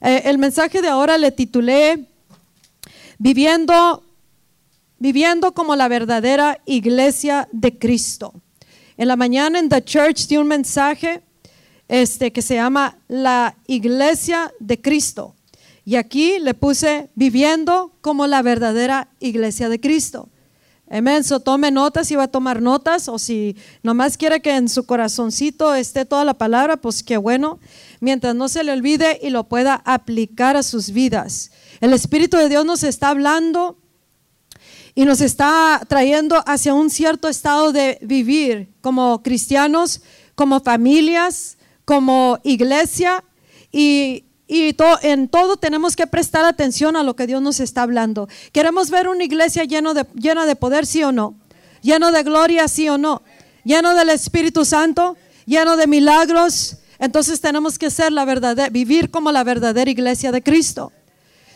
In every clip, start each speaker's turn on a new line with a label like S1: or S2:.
S1: Eh, el mensaje de ahora le titulé Viviendo, viviendo como la verdadera iglesia de Cristo. En la mañana en The Church di un mensaje este, que se llama La iglesia de Cristo. Y aquí le puse viviendo como la verdadera iglesia de Cristo. Amén. So tome notas si va a tomar notas o si nomás quiere que en su corazoncito esté toda la palabra, pues qué bueno. Mientras no se le olvide y lo pueda aplicar a sus vidas. El Espíritu de Dios nos está hablando y nos está trayendo hacia un cierto estado de vivir como cristianos, como familias, como iglesia y y en todo tenemos que prestar atención a lo que Dios nos está hablando. ¿Queremos ver una iglesia lleno de, llena de poder, sí o no? ¿Lleno de gloria, sí o no? ¿Lleno del Espíritu Santo? ¿Lleno de milagros? Entonces tenemos que ser la verdadera, vivir como la verdadera iglesia de Cristo.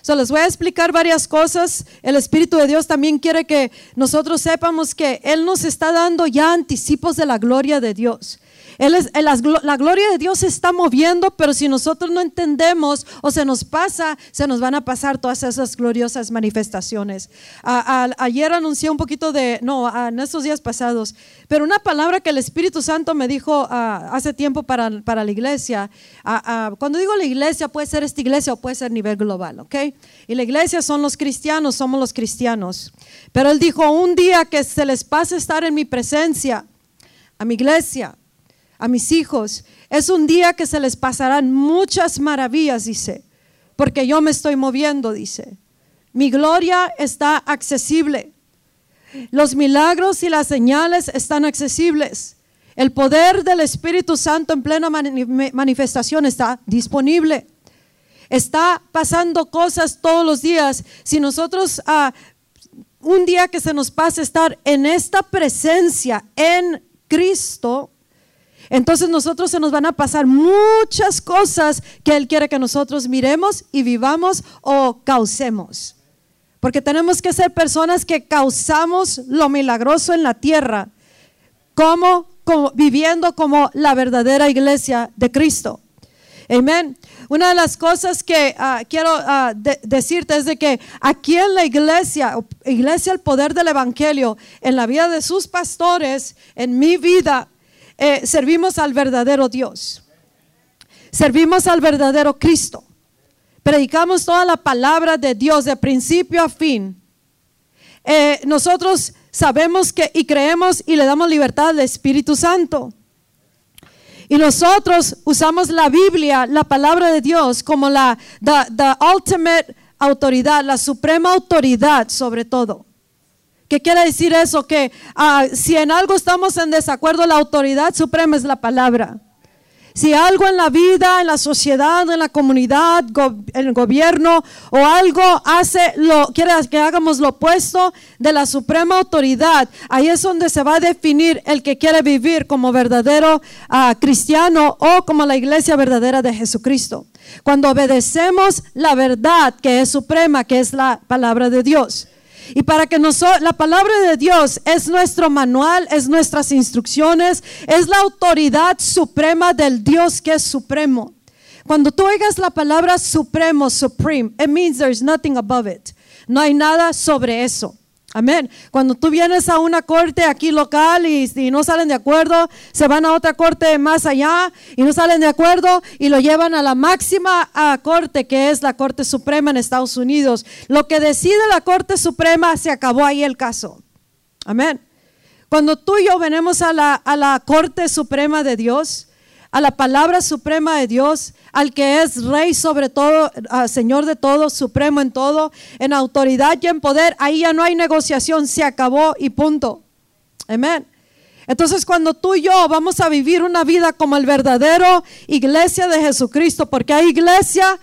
S1: So, les voy a explicar varias cosas. El Espíritu de Dios también quiere que nosotros sepamos que Él nos está dando ya anticipos de la gloria de Dios. Él es, la gloria de Dios se está moviendo, pero si nosotros no entendemos o se nos pasa, se nos van a pasar todas esas gloriosas manifestaciones. ayer anuncié un poquito de, no, en estos días pasados, pero una palabra que el Espíritu Santo me dijo hace tiempo para, la iglesia. cuando digo la iglesia, puede ser esta iglesia o puede ser a nivel global, ¿ok? Y la iglesia son los cristianos, somos los cristianos. Pero él dijo, un día que se les pase estar en mi presencia, a mi iglesia, a mis hijos, es un día que se les pasarán muchas maravillas, dice, porque yo me estoy moviendo, dice. Mi gloria está accesible. Los milagros y las señales están accesibles. El poder del Espíritu Santo en plena manifestación está disponible. Está pasando cosas todos los días. Si nosotros ah, un día que se nos pase estar en esta presencia en Cristo, entonces nosotros se nos van a pasar muchas cosas que Él quiere que nosotros miremos y vivamos o causemos. Porque tenemos que ser personas que causamos lo milagroso en la tierra, como, viviendo como la verdadera iglesia de Cristo. Amén. Una de las cosas que ah, quiero ah, decirte es de que aquí en la iglesia, iglesia el poder del evangelio, en la vida de sus pastores, en mi vida, eh, servimos al verdadero Dios. Servimos al verdadero Cristo. Predicamos toda la palabra de Dios de principio a fin. Eh, nosotros sabemos que y creemos y le damos libertad al Espíritu Santo. Y nosotros usamos la Biblia, la palabra de Dios, como la the ultimate autoridad, la suprema autoridad sobre todo. ¿Qué quiere decir eso? Que ah, si en algo estamos en desacuerdo, la autoridad suprema es la palabra. Si algo en la vida, en la sociedad, en la comunidad, en el gobierno o algo hace, lo, quiere que hagamos lo opuesto de la suprema autoridad, ahí es donde se va a definir el que quiere vivir como verdadero ah, cristiano o como la iglesia verdadera de Jesucristo. Cuando obedecemos la verdad que es suprema, que es la palabra de Dios. Y para que nosotros, la palabra de Dios es nuestro manual, es nuestras instrucciones, es la autoridad suprema del Dios que es supremo. Cuando tú oigas la palabra supremo, supreme, it means there's nothing above it. No hay nada sobre eso. Amén. Cuando tú vienes a una corte aquí local y, no salen de acuerdo, se van a otra corte más allá y no salen de acuerdo y lo llevan a la máxima corte que es la Corte Suprema en Estados Unidos. Lo que decide la Corte Suprema se acabó ahí el caso. Amén. Cuando tú y yo venimos a la, a la Corte Suprema de Dios, a la palabra suprema de Dios, al que es rey sobre todo, Señor de todo, supremo en todo, en autoridad y en poder, ahí ya no hay negociación, se acabó y punto. Amén. Entonces cuando tú y yo vamos a vivir una vida como el verdadero iglesia de Jesucristo, porque hay iglesia,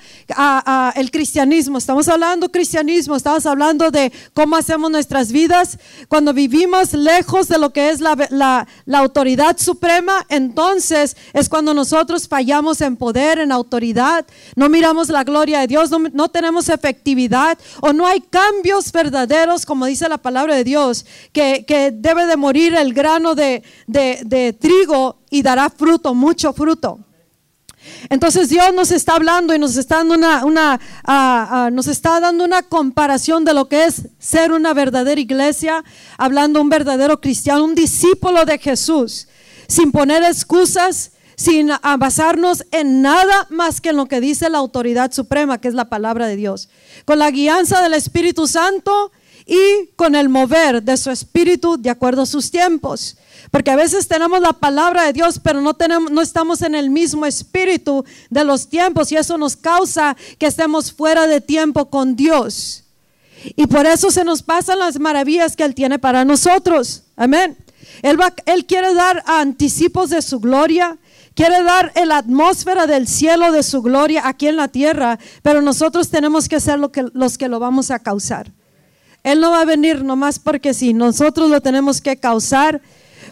S1: el cristianismo, estamos hablando cristianismo, estamos hablando de cómo hacemos nuestras vidas, cuando vivimos lejos de lo que es la, autoridad suprema, entonces es cuando nosotros fallamos en poder, en autoridad, no miramos la gloria de Dios, no, tenemos efectividad o no hay cambios verdaderos, como dice la palabra de Dios, que, que debe de morir el grano de de, trigo y dará fruto, mucho fruto. Entonces Dios nos está hablando y nos está dando una, una ah, ah, nos está dando una comparación de lo que es ser una verdadera iglesia, hablando un verdadero cristiano, un discípulo de Jesús, sin poner excusas, sin basarnos en nada más que en lo que dice la autoridad suprema, que es la palabra de Dios. Con la guianza del Espíritu Santo y con el mover de su Espíritu de acuerdo a sus tiempos. Porque a veces tenemos la palabra de Dios, pero no, tenemos, no estamos en el mismo espíritu de los tiempos y eso nos causa que estemos fuera de tiempo con Dios. Y por eso se nos pasan las maravillas que Él tiene para nosotros. Amén. Él, él quiere dar anticipos de su gloria. Quiere dar la atmósfera del cielo de su gloria aquí en la tierra, pero nosotros tenemos que ser lo que, los que lo vamos a causar. Él no va a venir nomás porque sí, nosotros lo tenemos que causar,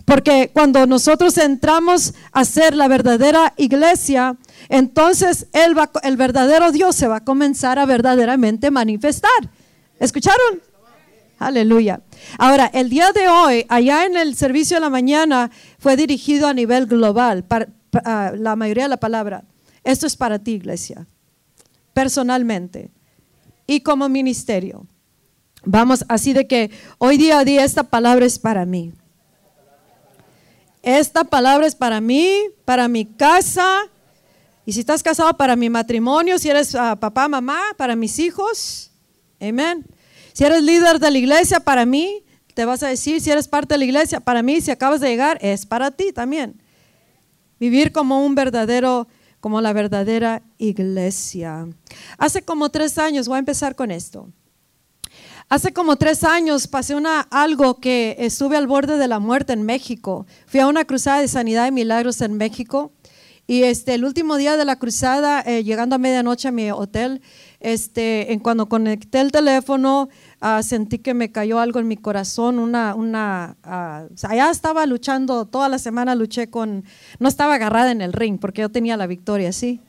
S1: porque cuando nosotros entramos a ser la verdadera iglesia, entonces el verdadero Dios se va a comenzar a verdaderamente manifestar. ¿Escucharon? Aleluya. Ahora, el día de hoy, allá en el servicio de la mañana, fue dirigido a nivel global. Para, Ah, la mayoría de la palabra, esto es para ti, iglesia, personalmente y como ministerio. Vamos, así de que hoy día a día esta palabra es para mí. Esta palabra es para mí, para mi casa. Y si estás casado, para mi matrimonio. Si eres ah, papá, mamá, para mis hijos. Amén. Si eres líder de la iglesia, para mí. Te vas a decir, si eres parte de la iglesia, para mí, si acabas de llegar, es para ti también. Vivir como un verdadero, como la verdadera iglesia. Hace como tres años, voy a empezar con esto. Hace como tres años pasé una, algo que estuve al borde de la muerte en México. Fui a una cruzada de sanidad y milagros en México. Y este, el último día de la cruzada, eh, llegando a medianoche a mi hotel, este, en cuando conecté el teléfono, Ah, sentí que me cayó algo en mi corazón, una, una, uh, allá estaba luchando, toda la semana luché con, no estaba agarrada en el ring porque yo tenía la victoria, sí,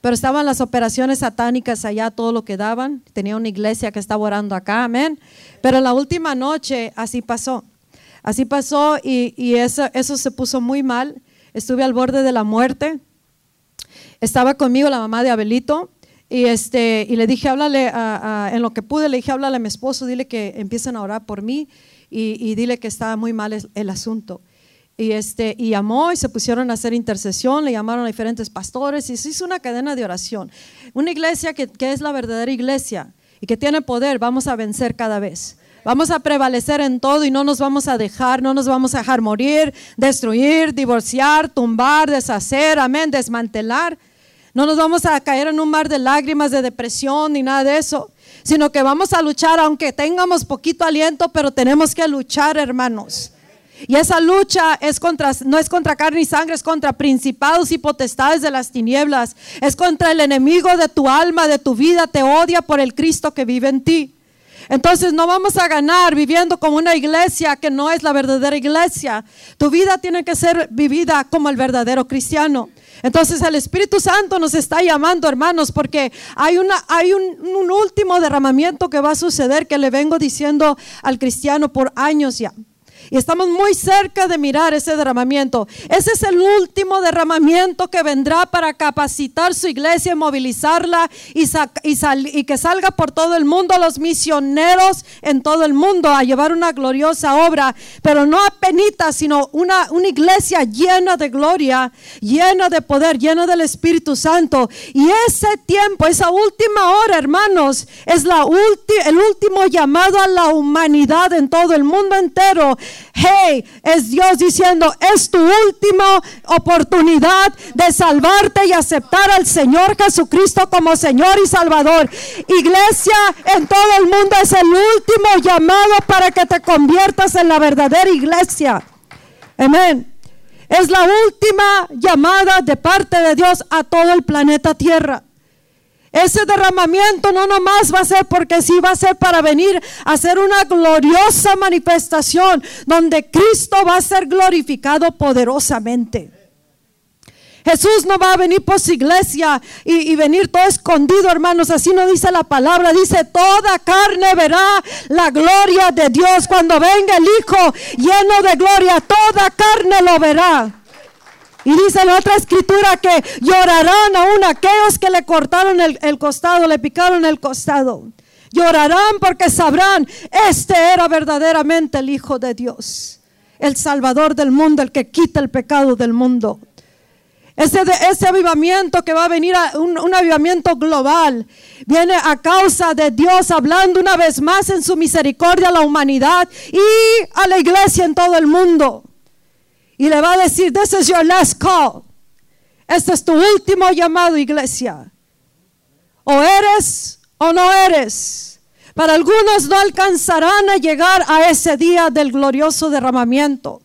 S1: pero estaban las operaciones satánicas allá, todo lo que daban, tenía una iglesia que estaba orando acá, amén, pero la última noche así pasó, así pasó y, y eso, eso se puso muy mal, estuve al borde de la muerte, estaba conmigo la mamá de Abelito, y, este, y le dije, háblale, a, en lo que pude, le dije, háblale a mi esposo, dile que empiecen a orar por mí y, dile que estaba muy mal el, asunto. Y, este, y llamó y se pusieron a hacer intercesión, le llamaron a diferentes pastores y se hizo una cadena de oración. Una iglesia que, que es la verdadera iglesia y que tiene poder, vamos a vencer cada vez. Vamos a prevalecer en todo y no nos vamos a dejar, no nos vamos a dejar morir, destruir, divorciar, tumbar, deshacer, amén, desmantelar. No nos vamos a caer en un mar de lágrimas, de depresión ni nada de eso, sino que vamos a luchar aunque tengamos poquito aliento, pero tenemos que luchar, hermanos. Y esa lucha es contra, no es contra carne y sangre, es contra principados y potestades de las tinieblas. Es contra el enemigo de tu alma, de tu vida. Te odia por el Cristo que vive en ti. Entonces no vamos a ganar viviendo como una iglesia que no es la verdadera iglesia. Tu vida tiene que ser vivida como el verdadero cristiano. Entonces el Espíritu Santo nos está llamando, hermanos, porque hay, una, hay un, un, último derramamiento que va a suceder que le vengo diciendo al cristiano por años ya. Y estamos muy cerca de mirar ese derramamiento. Ese es el último derramamiento que vendrá para capacitar su iglesia, movilizarla y, y, que salga por todo el mundo los misioneros en todo el mundo a llevar una gloriosa obra, pero no a penitas, sino una, una iglesia llena de gloria, llena de poder, llena del Espíritu Santo. Y ese tiempo, esa última hora, hermanos, es la el último llamado a la humanidad en todo el mundo entero Hey, es Dios diciendo, es tu última oportunidad de salvarte y aceptar al Señor Jesucristo como Señor y Salvador. Iglesia en todo el mundo es el último llamado para que te conviertas en la verdadera iglesia. Amén. Es la última llamada de parte de Dios a todo el planeta Tierra. Ese derramamiento no nomás va a ser porque sí va a ser para venir a hacer una gloriosa manifestación donde Cristo va a ser glorificado poderosamente. Jesús no va a venir por su iglesia y, y, venir todo escondido, hermanos. Así no dice la palabra. Dice, toda carne verá la gloria de Dios. Cuando venga el Hijo lleno de gloria, toda carne lo verá. Y dice en otra escritura que llorarán aún aquellos que le cortaron el, el costado, le picaron el costado. Llorarán porque sabrán, este era verdaderamente el Hijo de Dios, el Salvador del mundo, el que quita el pecado del mundo. Ese, ese avivamiento que va a venir, a un, un avivamiento global, viene a causa de Dios hablando una vez más en su misericordia a la humanidad y a la iglesia en todo el mundo. Y le va a decir, this is your last call. Este es tu último llamado, iglesia. O eres o no eres. Para algunos no alcanzarán a llegar a ese día del glorioso derramamiento.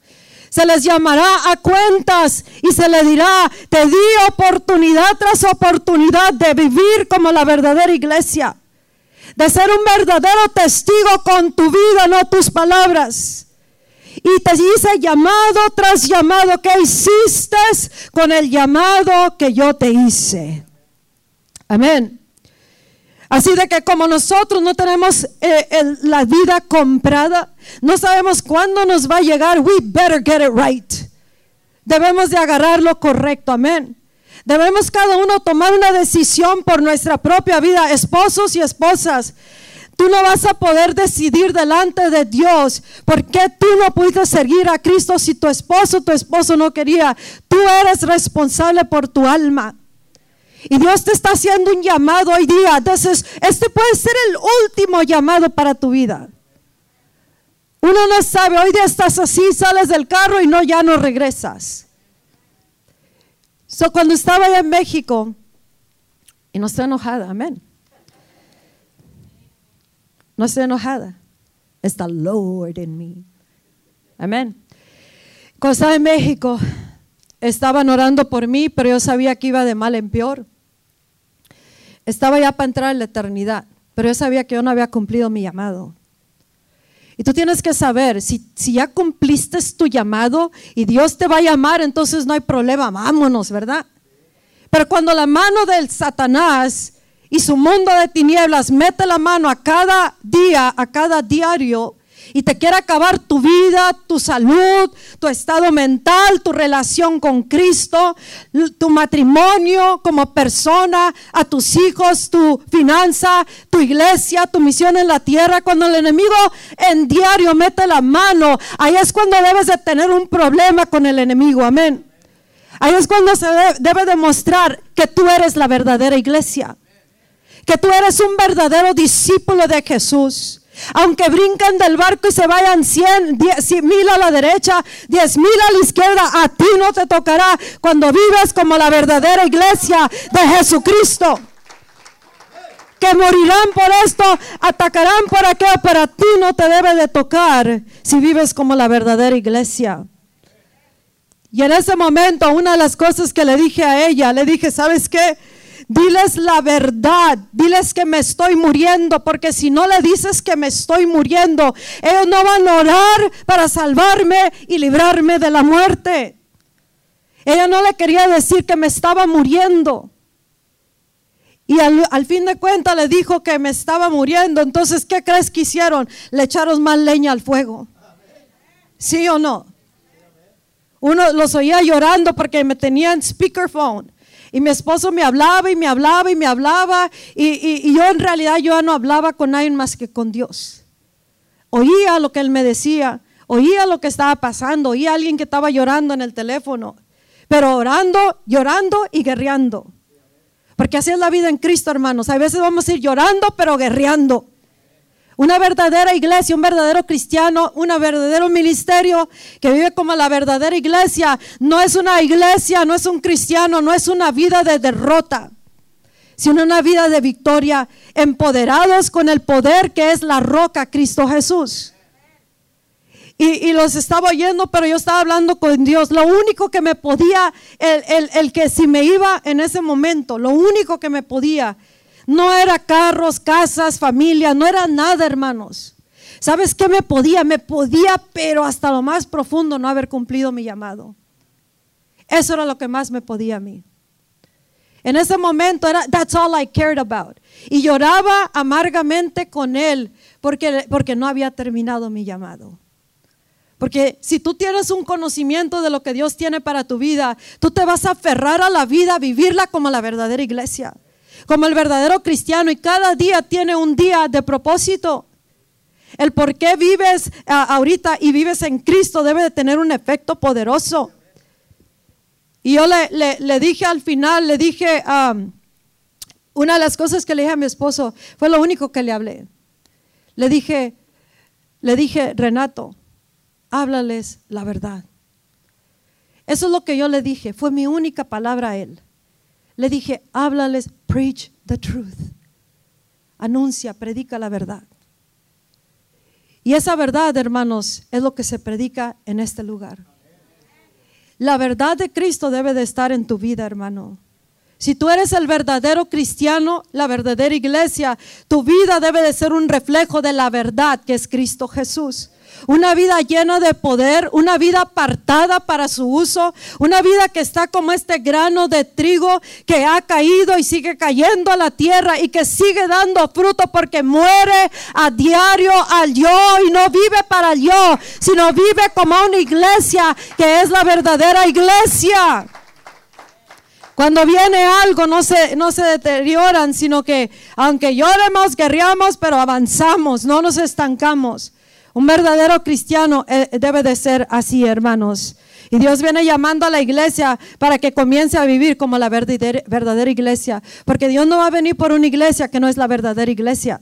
S1: Se les llamará a cuentas y se les dirá, te di oportunidad tras oportunidad de vivir como la verdadera iglesia. De ser un verdadero testigo con tu vida, no tus palabras. Y te dice llamado tras llamado que hiciste con el llamado que yo te hice. Amén. Así de que como nosotros no tenemos eh, la vida comprada, no sabemos cuándo nos va a llegar, we better get it right. Debemos de agarrar lo correcto, amén. Debemos cada uno tomar una decisión por nuestra propia vida, esposos y esposas. Tú no vas a poder decidir delante de Dios por qué tú no pudiste seguir a Cristo si tu esposo, tu esposo no quería. Tú eres responsable por tu alma. Y Dios te está haciendo un llamado hoy día. Entonces, este puede ser el último llamado para tu vida. Uno no sabe, hoy día estás así, sales del carro y no, ya no regresas. So, cuando estaba allá en México, y no estoy enojada, amén. No estoy enojada. Está Lord en mí. Amén. Cuando estaba en México, estaban orando por mí, pero yo sabía que iba de mal en peor. Estaba ya para entrar en la eternidad, pero yo sabía que yo no había cumplido mi llamado. Y tú tienes que saber, si, si ya cumpliste tu llamado y Dios te va a llamar, entonces no hay problema, vámonos, ¿verdad? Pero cuando la mano del Satanás y su mundo de tinieblas mete la mano a cada día, a cada diario, y te quiere acabar tu vida, tu salud, tu estado mental, tu relación con Cristo, tu matrimonio como persona, a tus hijos, tu finanza, tu iglesia, tu misión en la tierra. Cuando el enemigo en diario mete la mano, ahí es cuando debes de tener un problema con el enemigo. Amén. Ahí es cuando se de- debe demostrar que tú eres la verdadera iglesia que tú eres un verdadero discípulo de Jesús. Aunque brinquen del barco y se vayan cien, diez mil a la derecha, diez mil a la izquierda, a ti no te tocará cuando vives como la verdadera iglesia de Jesucristo. Que morirán por esto, atacarán por aquello, pero a ti no te debe de tocar si vives como la verdadera iglesia. Y en ese momento, una de las cosas que le dije a ella, le dije, ¿sabes qué? Diles la verdad, diles que me estoy muriendo, porque si no le dices que me estoy muriendo, ellos no van a orar para salvarme y librarme de la muerte. Ella no le quería decir que me estaba muriendo. Y al, al fin de cuentas le dijo que me estaba muriendo. Entonces, ¿qué crees que hicieron? Le echaron más leña al fuego. ¿Sí o no? Uno los oía llorando porque me tenían speakerphone. Y mi esposo me hablaba y me hablaba y me hablaba. Y, y- yo en realidad yo no hablaba con nadie más que con Dios. Oía lo que él me decía. Oía lo que estaba pasando. Oía a alguien que estaba llorando en el teléfono. Pero orando, llorando y guerreando. Porque así es la vida en Cristo, hermanos. A veces vamos a ir llorando, pero guerreando. Una verdadera iglesia, un verdadero cristiano, un verdadero ministerio que vive como la verdadera iglesia. No es una iglesia, no es un cristiano, no es una vida de derrota, sino una vida de victoria, empoderados con el poder que es la roca, Cristo Jesús. Y, y los estaba oyendo, pero yo estaba hablando con Dios. Lo único que me podía, el, el- el que si me iba en ese momento, lo único que me podía, no era carros, casas, familia, no era nada, hermanos. ¿Sabes qué me podía? Me podía, pero hasta lo más profundo no haber cumplido mi llamado. Eso era lo que más me podía a mí. En ese momento era, that's all I cared about. Y lloraba amargamente con él porque, porque no había terminado mi llamado. Porque si tú tienes un conocimiento de lo que Dios tiene para tu vida, tú te vas a aferrar a la vida, vivirla como la verdadera iglesia, como el verdadero cristiano y cada día tiene un día de propósito. El por qué vives ahorita y vives en Cristo debe de tener un efecto poderoso. Y yo le, dije al final, le dije, um, una de las cosas que le dije a mi esposo, fue lo único que le hablé. Le dije, le dije, Renato, háblales la verdad. Eso es lo que yo le dije, fue mi única palabra a él. Le dije, háblales, preach the truth. Anuncia, predica la verdad. Y esa verdad, hermanos, es lo que se predica en este lugar. La verdad de Cristo debe de estar en tu vida, hermano. Si tú eres el verdadero cristiano, la verdadera iglesia, tu vida debe de ser un reflejo de la verdad que es Cristo Jesús una vida llena de poder, una vida apartada para su uso, una vida que está como este grano de trigo que ha caído y sigue cayendo a la tierra y que sigue dando fruto porque muere a diario al yo y no vive para el yo, sino vive como una iglesia que es la verdadera iglesia. Cuando viene algo no se, no se deterioran, sino que aunque lloremos, guerreamos, pero avanzamos, no nos estancamos. Un verdadero cristiano eh, debe de ser así, hermanos. Y Dios viene llamando a la iglesia para que comience a vivir como la verdadera iglesia. Porque Dios no va a venir por una iglesia que no es la verdadera iglesia.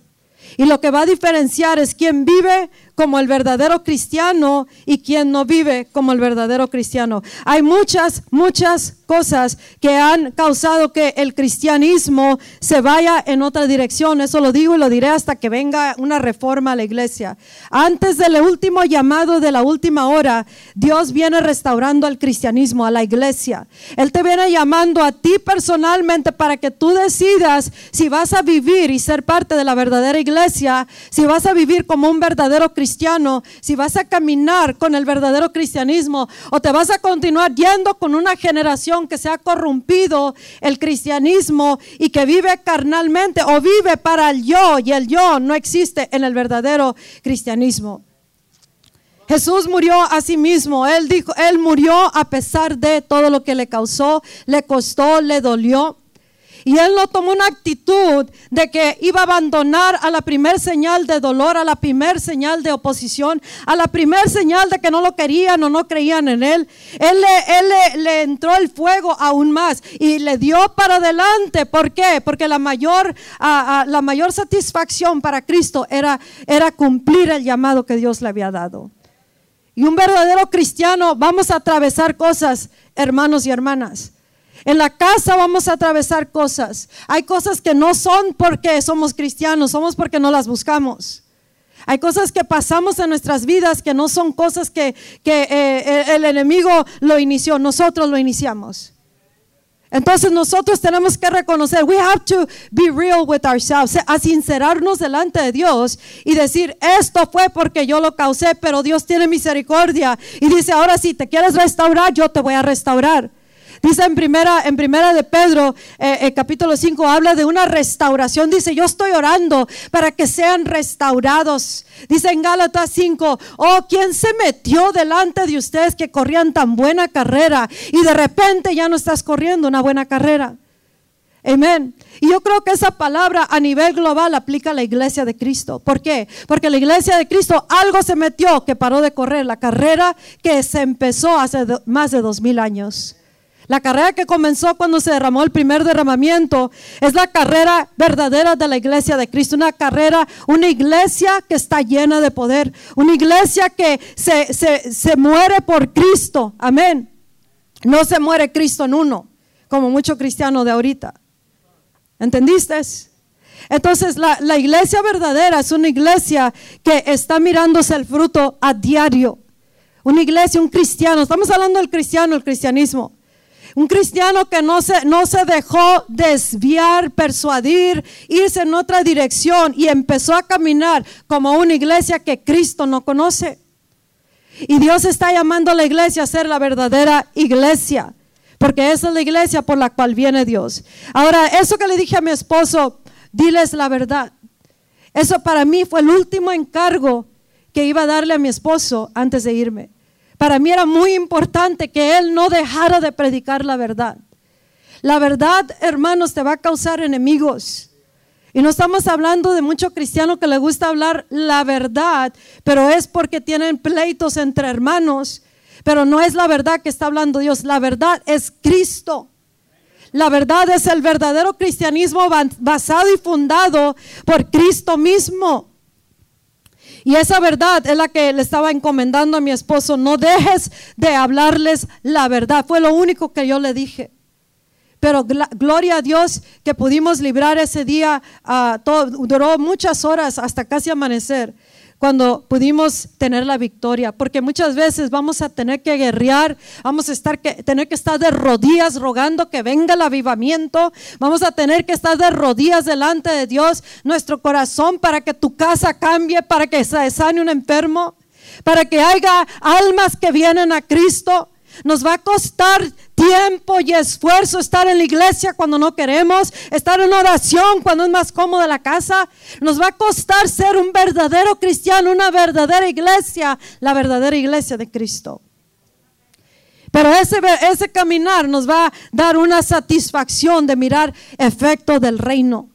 S1: Y lo que va a diferenciar es quién vive como el verdadero cristiano y quién no vive como el verdadero cristiano. Hay muchas, muchas cosas que han causado que el cristianismo se vaya en otra dirección. Eso lo digo y lo diré hasta que venga una reforma a la iglesia. Antes del último llamado de la última hora, Dios viene restaurando al cristianismo, a la iglesia. Él te viene llamando a ti personalmente para que tú decidas si vas a vivir y ser parte de la verdadera iglesia, si vas a vivir como un verdadero cristiano, si vas a caminar con el verdadero cristianismo o te vas a continuar yendo con una generación que se ha corrompido el cristianismo y que vive carnalmente o vive para el yo y el yo no existe en el verdadero cristianismo. Jesús murió a sí mismo. Él dijo, él murió a pesar de todo lo que le causó, le costó, le dolió. Y él no tomó una actitud de que iba a abandonar a la primer señal de dolor, a la primer señal de oposición, a la primer señal de que no lo querían o no creían en él. Él, le, le, entró el fuego aún más y le dio para adelante. ¿Por qué? Porque la mayor, la mayor satisfacción para Cristo era, era cumplir el llamado que Dios le había dado. Y un verdadero cristiano, vamos a atravesar cosas, hermanos y hermanas. En la casa vamos a atravesar cosas. Hay cosas que no son porque somos cristianos, somos porque no las buscamos. Hay cosas que pasamos en nuestras vidas que no son cosas que, eh, el enemigo lo inició, nosotros lo iniciamos. Entonces nosotros tenemos que reconocer, we have to be real with ourselves, a sincerarnos delante de Dios y decir, esto fue porque yo lo causé, pero Dios tiene misericordia y dice, ahora si te quieres restaurar, yo te voy a restaurar. Dice en primera, en primera de Pedro, eh, eh, capítulo 5, habla de una restauración. Dice, yo estoy orando para que sean restaurados. Dice en Gálatas 5, oh, ¿quién se metió delante de ustedes que corrían tan buena carrera y de repente ya no estás corriendo una buena carrera? Amén. Y yo creo que esa palabra a nivel global aplica a la iglesia de Cristo. ¿Por qué? Porque la iglesia de Cristo algo se metió que paró de correr, la carrera que se empezó hace más de dos mil años. La carrera que comenzó cuando se derramó el primer derramamiento es la carrera verdadera de la iglesia de Cristo. Una carrera, una iglesia que está llena de poder. Una iglesia que se, se, muere por Cristo. Amén. No se muere Cristo en uno, como muchos cristianos de ahorita. ¿Entendiste? Entonces la, la, iglesia verdadera es una iglesia que está mirándose el fruto a diario. Una iglesia, un cristiano. Estamos hablando del cristiano, el cristianismo. Un cristiano que no se, no se dejó desviar, persuadir, irse en otra dirección y empezó a caminar como una iglesia que Cristo no conoce. Y Dios está llamando a la iglesia a ser la verdadera iglesia, porque esa es la iglesia por la cual viene Dios. Ahora, eso que le dije a mi esposo, diles la verdad. Eso para mí fue el último encargo que iba a darle a mi esposo antes de irme. Para mí era muy importante que él no dejara de predicar la verdad. La verdad, hermanos, te va a causar enemigos. Y no estamos hablando de mucho cristiano que le gusta hablar la verdad, pero es porque tienen pleitos entre hermanos. Pero no es la verdad que está hablando Dios, la verdad es Cristo. La verdad es el verdadero cristianismo basado y fundado por Cristo mismo. Y esa verdad es la que le estaba encomendando a mi esposo. No dejes de hablarles la verdad. Fue lo único que yo le dije. Pero gloria a Dios que pudimos librar ese día. Ah, duró muchas horas hasta casi amanecer cuando pudimos tener la victoria, porque muchas veces vamos a tener que guerrear, vamos a estar que, tener que estar de rodillas rogando que venga el avivamiento, vamos a tener que estar de rodillas delante de Dios, nuestro corazón para que tu casa cambie, para que se sane un enfermo, para que haya almas que vienen a Cristo. Nos va a costar tiempo y esfuerzo estar en la iglesia cuando no queremos, estar en oración cuando es más cómoda la casa. Nos va a costar ser un verdadero cristiano, una verdadera iglesia, la verdadera iglesia de Cristo. Pero ese, ese caminar nos va a dar una satisfacción de mirar efecto del reino.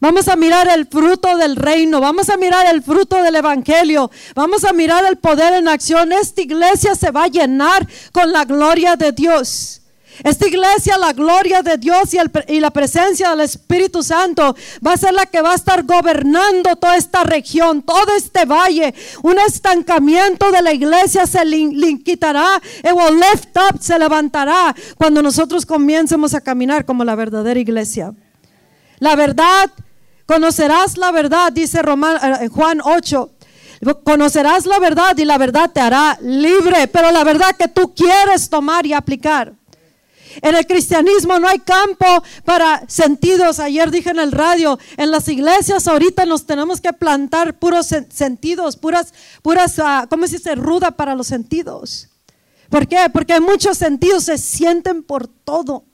S1: Vamos a mirar el fruto del reino, vamos a mirar el fruto del evangelio, vamos a mirar el poder en acción. Esta iglesia se va a llenar con la gloria de Dios. Esta iglesia, la gloria de Dios y, la presencia del Espíritu Santo va a ser la que va a estar gobernando toda esta región, todo este valle. Un estancamiento de la iglesia se quitará, lift up, se levantará cuando nosotros comiencemos a caminar como la verdadera iglesia. La verdad, conocerás la verdad, dice eh, Juan 8. Conocerás la verdad y la verdad te hará libre, pero la verdad que tú quieres tomar y aplicar. En el cristianismo no hay campo para sentidos. Ayer dije en el radio, en las iglesias ahorita nos tenemos que plantar puros sentidos, puras, puras, uh, ¿cómo se dice? Ruda para los sentidos. ¿Por qué? Porque muchos sentidos, se sienten por todo.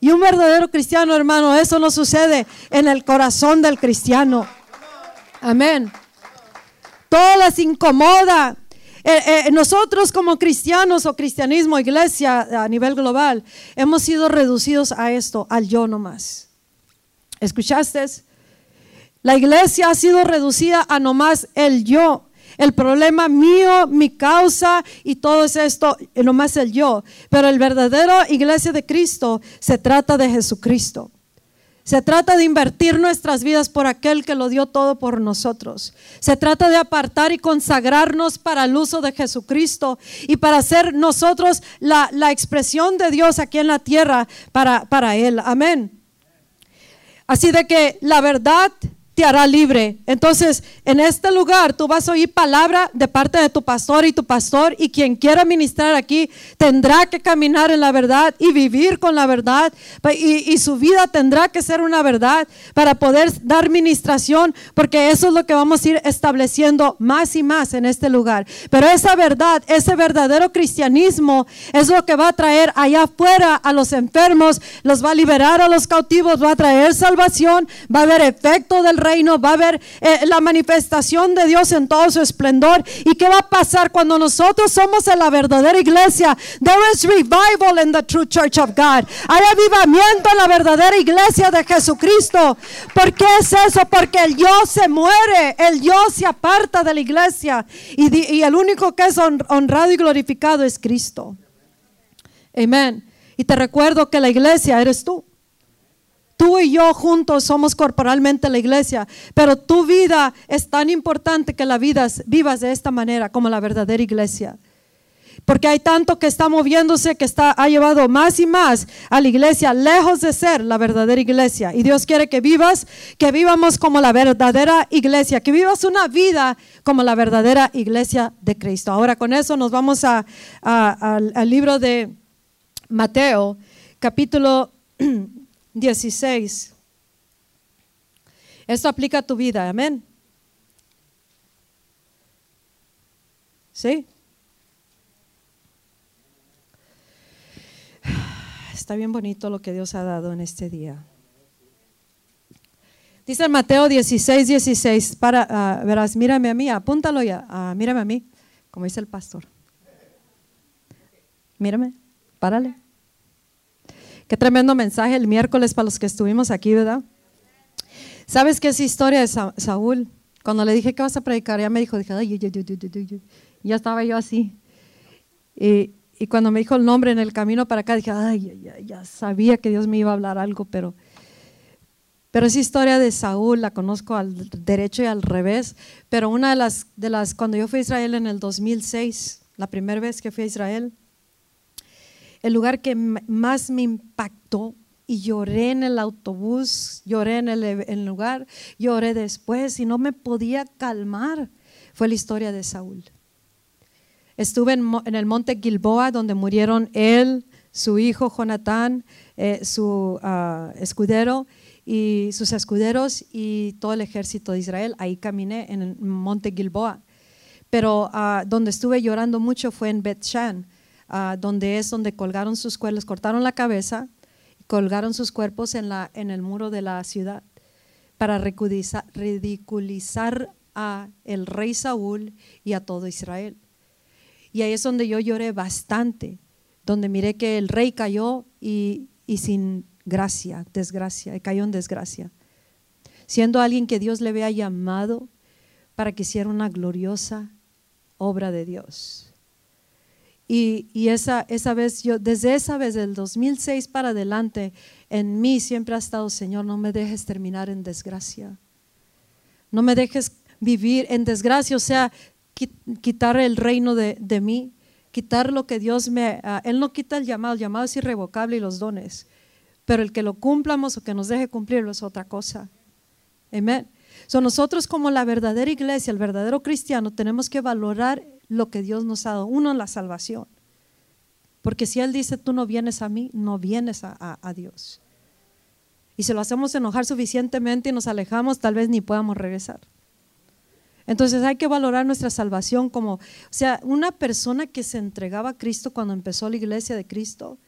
S1: Y un verdadero cristiano, hermano, eso no sucede en el corazón del cristiano. Amén. Todo les incomoda. Eh, eh, nosotros como cristianos o cristianismo, iglesia a nivel global, hemos sido reducidos a esto, al yo nomás. ¿Escuchaste? La iglesia ha sido reducida a nomás el yo. El problema mío, mi causa y todo es esto, nomás el yo. Pero el verdadero iglesia de Cristo se trata de Jesucristo. Se trata de invertir nuestras vidas por aquel que lo dio todo por nosotros. Se trata de apartar y consagrarnos para el uso de Jesucristo y para ser nosotros la, expresión de Dios aquí en la tierra para, para Él. Amén. Así de que la verdad hará libre. Entonces, en este lugar tú vas a oír palabra de parte de tu pastor y tu pastor y quien quiera ministrar aquí tendrá que caminar en la verdad y vivir con la verdad y, y su vida tendrá que ser una verdad para poder dar ministración porque eso es lo que vamos a ir estableciendo más y más en este lugar. Pero esa verdad, ese verdadero cristianismo es lo que va a traer allá afuera a los enfermos, los va a liberar a los cautivos, va a traer salvación, va a haber efecto del reino, va a haber eh, la manifestación de Dios en todo su esplendor. ¿Y qué va a pasar cuando nosotros somos en la verdadera iglesia? There is revival in the true church of God. Hay avivamiento en la verdadera iglesia de Jesucristo. ¿Por qué es eso? Porque el yo se muere, el yo se aparta de la iglesia y, y el único que es honrado y glorificado es Cristo. Amén. Y te recuerdo que la iglesia eres tú. Tú y yo juntos somos corporalmente la iglesia, pero tu vida es tan importante que la vida vivas de esta manera como la verdadera iglesia. Porque hay tanto que está moviéndose que está, ha llevado más y más a la iglesia lejos de ser la verdadera iglesia. Y Dios quiere que vivas, que vivamos como la verdadera iglesia, que vivas una vida como la verdadera iglesia de Cristo. Ahora con eso nos vamos a, al libro de Mateo, capítulo 16. Esto aplica a tu vida, amén. ¿Sí? Está bien bonito lo que Dios ha dado en este día. Dice Mateo 16, 16, para, ah, verás, mírame a mí, apúntalo ya, ah, mírame a mí, como dice el pastor. Mírame, párale. Qué tremendo mensaje el miércoles para los que estuvimos aquí, ¿verdad? ¿Sabes qué es historia de Saúl? Cuando le dije que vas a predicar, ya me dijo, dije, ay, ya estaba yo así. Y, y, cuando me dijo el nombre en el camino para acá, dije, ay, ya, ya sabía que Dios me iba a hablar algo, pero pero esa historia de Saúl la conozco al derecho y al revés. Pero una de las, de las, cuando yo fui a Israel en el 2006, la primera vez que fui a Israel, el lugar que más me impactó y lloré en el autobús, lloré en el, lugar, lloré después y no me podía calmar, fue la historia de Saúl. Estuve en, el monte Gilboa donde murieron él, su hijo Jonatán, eh, su uh, escudero y sus escuderos y todo el ejército de Israel. Ahí caminé en el monte Gilboa. Pero uh, donde estuve llorando mucho fue en Bethshan, uh, donde es donde colgaron sus cuerpos, cortaron la cabeza y colgaron sus cuerpos en, la, en el muro de la ciudad para ridiculizar, a el rey Saúl y a todo Israel. Y ahí es donde yo lloré bastante, donde miré que el rey cayó y, y sin gracia, desgracia, cayó en desgracia. Siendo alguien que Dios le había llamado para que hiciera una gloriosa obra de Dios. Y, y, esa, esa vez, yo, desde esa vez, del 2006 para adelante, en mí siempre ha estado, Señor, no me dejes terminar en desgracia. No me dejes vivir en desgracia, o sea, quitar el reino de, de mí, quitar lo que Dios me... Uh, él no quita el llamado, el llamado es irrevocable y los dones pero el que lo cumplamos o que nos deje cumplirlo es otra cosa. Amén. So, nosotros como la verdadera iglesia, el verdadero cristiano, tenemos que valorar lo que Dios nos ha dado. Uno, la salvación. Porque si Él dice, tú no vienes a mí, no vienes a, a Dios. Y si lo hacemos enojar suficientemente y nos alejamos, tal vez ni podamos regresar. Entonces hay que valorar nuestra salvación como, o sea, una persona que se entregaba a Cristo cuando empezó la iglesia de Cristo,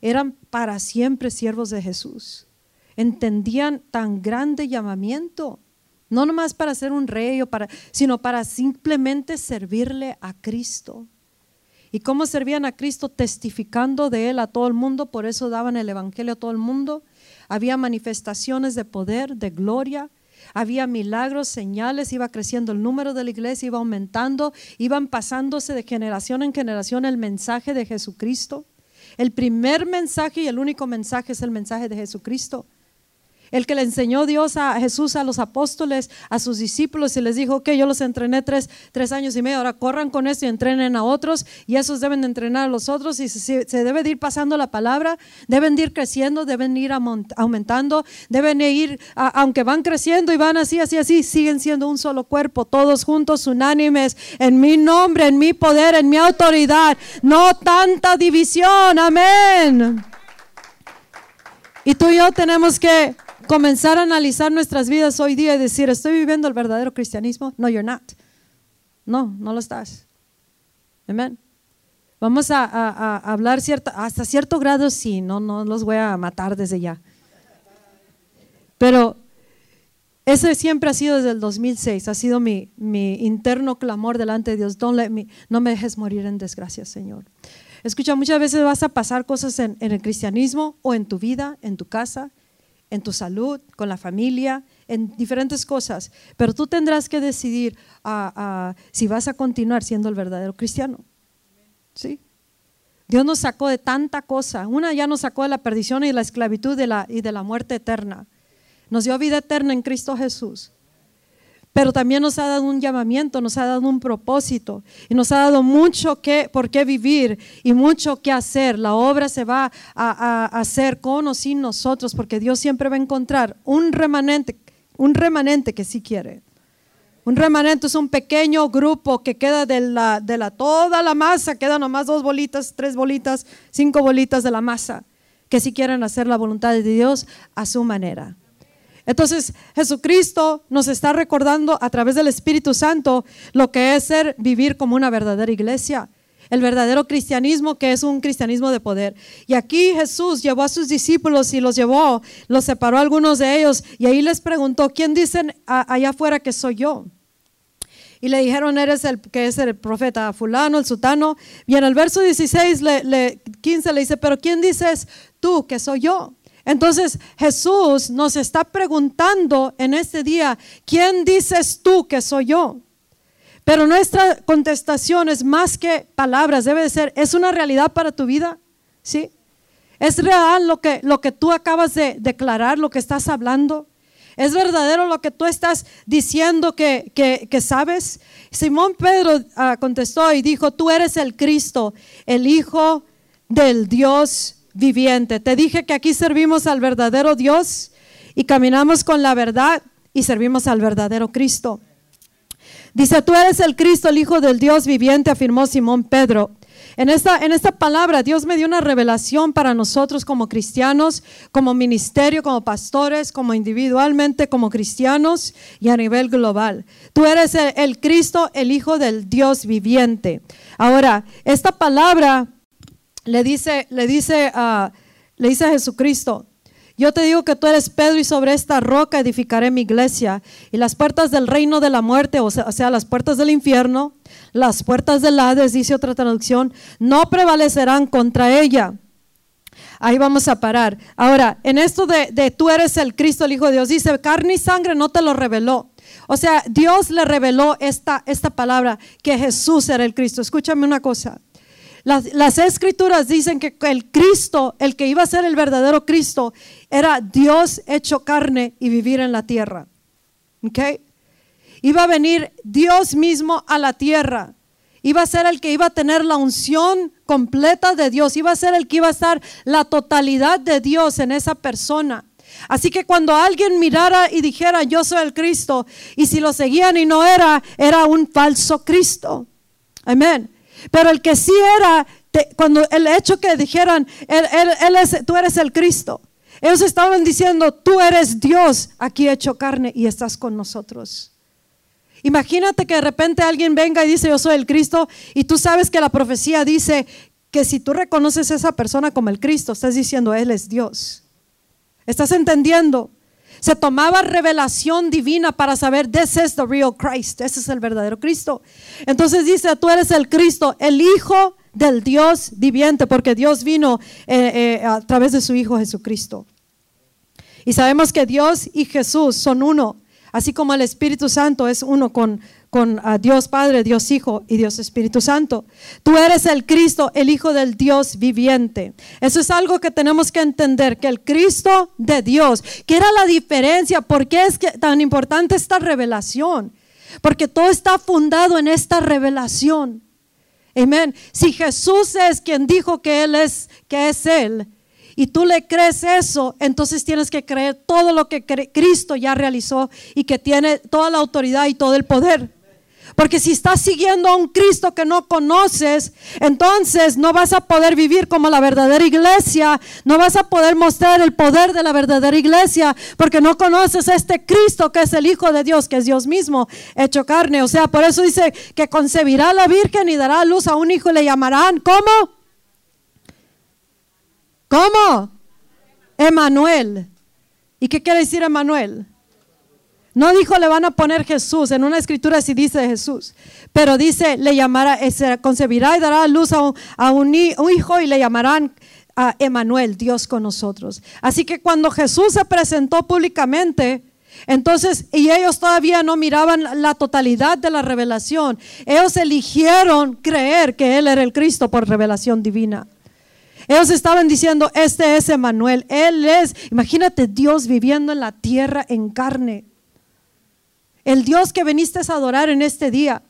S1: eran para siempre siervos de Jesús. Entendían tan grande llamamiento, no nomás para ser un rey, o para, sino para simplemente servirle a Cristo. ¿Y cómo servían a Cristo? Testificando de Él a todo el mundo, por eso daban el Evangelio a todo el mundo. Había manifestaciones de poder, de gloria, había milagros, señales, iba creciendo el número de la iglesia, iba aumentando, iban pasándose de generación en generación el mensaje de Jesucristo. El primer mensaje y el único mensaje es el mensaje de Jesucristo. El que le enseñó Dios a Jesús, a los apóstoles, a sus discípulos y les dijo, que yo los entrené tres, años y medio, ahora corran con esto y entrenen a otros y esos deben de entrenar a los otros y se, debe de ir pasando la palabra, deben de ir creciendo, deben ir aumentando, deben de ir, aunque van creciendo y van así, así, así, siguen siendo un solo cuerpo, todos juntos, unánimes, en mi nombre, en mi poder, en mi autoridad, no tanta división, amén. Y tú y yo tenemos que comenzar a analizar nuestras vidas hoy día y decir, ¿estoy viviendo el verdadero cristianismo? No, you're not. No, no lo estás. Amén. Vamos a, hablar cierta, hasta cierto grado, sí, no, no los voy a matar desde ya. Pero ese siempre ha sido desde el 2006, ha sido mi, mi interno clamor delante de Dios. no me dejes morir en desgracia, Señor. Escucha, muchas veces vas a pasar cosas en el cristianismo o en tu vida, en tu casa, en tu salud, con la familia, en diferentes cosas. Pero tú tendrás que decidir si vas a continuar siendo el verdadero cristiano. ¿Sí? Dios nos sacó de tanta cosa. Una ya nos sacó de la perdición y la esclavitud y de la muerte eterna. Nos dio vida eterna en Cristo Jesús pero también nos ha dado un llamamiento, nos ha dado un propósito y nos ha dado mucho que, por qué vivir y mucho que hacer. La obra se va a, hacer con o sin nosotros porque Dios siempre va a encontrar un remanente, un remanente que sí quiere. Un remanente es un pequeño grupo que queda de la, de la toda la masa, quedan nomás dos bolitas, tres bolitas, cinco bolitas de la masa, que sí quieren hacer la voluntad de Dios a su manera. Entonces Jesucristo nos está recordando a través del Espíritu Santo lo que es ser vivir como una verdadera iglesia. el verdadero cristianismo que es un cristianismo de poder. Y aquí Jesús llevó a sus discípulos y los llevó, los separó a algunos de ellos y ahí les preguntó, ¿quién dicen allá afuera que soy yo? Y le dijeron, eres el que es el profeta fulano, el sutano. Y en el verso 16, le, 15 le dice, pero ¿quién dices tú que soy yo? Entonces Jesús nos está preguntando en este día, ¿quién dices tú que soy yo? Pero nuestra contestación es más que palabras, debe de ser, ¿es una realidad para tu vida? ¿Sí? ¿Es real lo que, lo que tú acabas de declarar, lo que estás hablando? ¿Es verdadero lo que tú estás diciendo que, que, sabes? Simón Pedro ah, contestó y dijo, tú eres el Cristo, el Hijo del Dios viviente. Te dije que aquí servimos al verdadero Dios y caminamos con la verdad y servimos al verdadero Cristo. Dice, tú eres el Cristo, el Hijo del Dios viviente, afirmó Simón Pedro. En esta, en esta palabra Dios me dio una revelación para nosotros como cristianos, como ministerio, como pastores, como individualmente, como cristianos y a nivel global. Tú eres el, el Cristo, el Hijo del Dios viviente. Ahora, esta palabra le dice, le dice, le dice a Jesucristo, yo te digo que tú eres Pedro y sobre esta roca edificaré mi iglesia y las puertas del reino de la muerte, o sea, o sea, las puertas del infierno, las puertas del Hades, dice otra traducción, no prevalecerán contra ella. Ahí vamos a parar. Ahora, en esto de, de, tú eres el Cristo, el Hijo de Dios, dice, carne y sangre no te lo reveló. O sea, Dios le reveló esta, esta palabra, que Jesús era el Cristo. Escúchame una cosa. Las, escrituras dicen que el Cristo, el que iba a ser el verdadero Cristo, era Dios hecho carne y vivir en la tierra. ¿Okay? Iba a venir Dios mismo a la tierra. Iba a ser el que iba a tener la unción completa de Dios. Iba a ser el que iba a estar la totalidad de Dios en esa persona. Así que cuando alguien mirara y dijera, yo soy el Cristo, y si lo seguían y no era, era un falso Cristo. Amén. Pero el que sí era, cuando el hecho que dijeran, él, es, tú eres el Cristo, ellos estaban diciendo, tú eres Dios aquí hecho carne y estás con nosotros. Imagínate que de repente alguien venga y dice, yo soy el Cristo, y tú sabes que la profecía dice que si tú reconoces a esa persona como el Cristo, estás diciendo, Él es Dios. ¿Estás entendiendo? Se tomaba revelación divina para saber, this is the real Christ, ese es el verdadero Cristo. Entonces dice, tú eres el Cristo, el Hijo del Dios viviente, porque Dios vino eh, eh, a través de su Hijo Jesucristo. Y sabemos que Dios y Jesús son uno, así como el Espíritu Santo es uno con, con Dios Padre, Dios Hijo y Dios Espíritu Santo. Tú eres el Cristo, el Hijo del Dios viviente. Eso es algo que tenemos que entender, que el Cristo de Dios, que era la diferencia, ¿por qué es tan importante esta revelación? Porque todo está fundado en esta revelación. Amén. Si Jesús es quien dijo que Él es, que es Él, y tú le crees eso, entonces tienes que creer todo lo que Cristo ya realizó y que tiene toda la autoridad y todo el poder. Porque si estás siguiendo a un Cristo que no conoces, entonces no vas a poder vivir como la verdadera iglesia, no vas a poder mostrar el poder de la verdadera iglesia, porque no conoces a este Cristo que es el Hijo de Dios, que es Dios mismo hecho carne. O sea, por eso dice que concebirá la Virgen y dará luz a un hijo y le llamarán, ¿cómo? ¿Cómo? Emanuel. ¿Y qué quiere decir Emanuel? No dijo le van a poner Jesús, en una escritura sí dice Jesús, pero dice le llamará, eh, concebirá y dará a luz a un, hijo y le llamarán a Emanuel, Dios con nosotros. Así que cuando Jesús se presentó públicamente, entonces, y ellos todavía no miraban la totalidad de la revelación, ellos eligieron creer que Él era el Cristo por revelación divina. Ellos estaban diciendo, este es Emanuel, Él es, imagínate Dios viviendo en la tierra en carne el Dios que viniste a adorar en este día.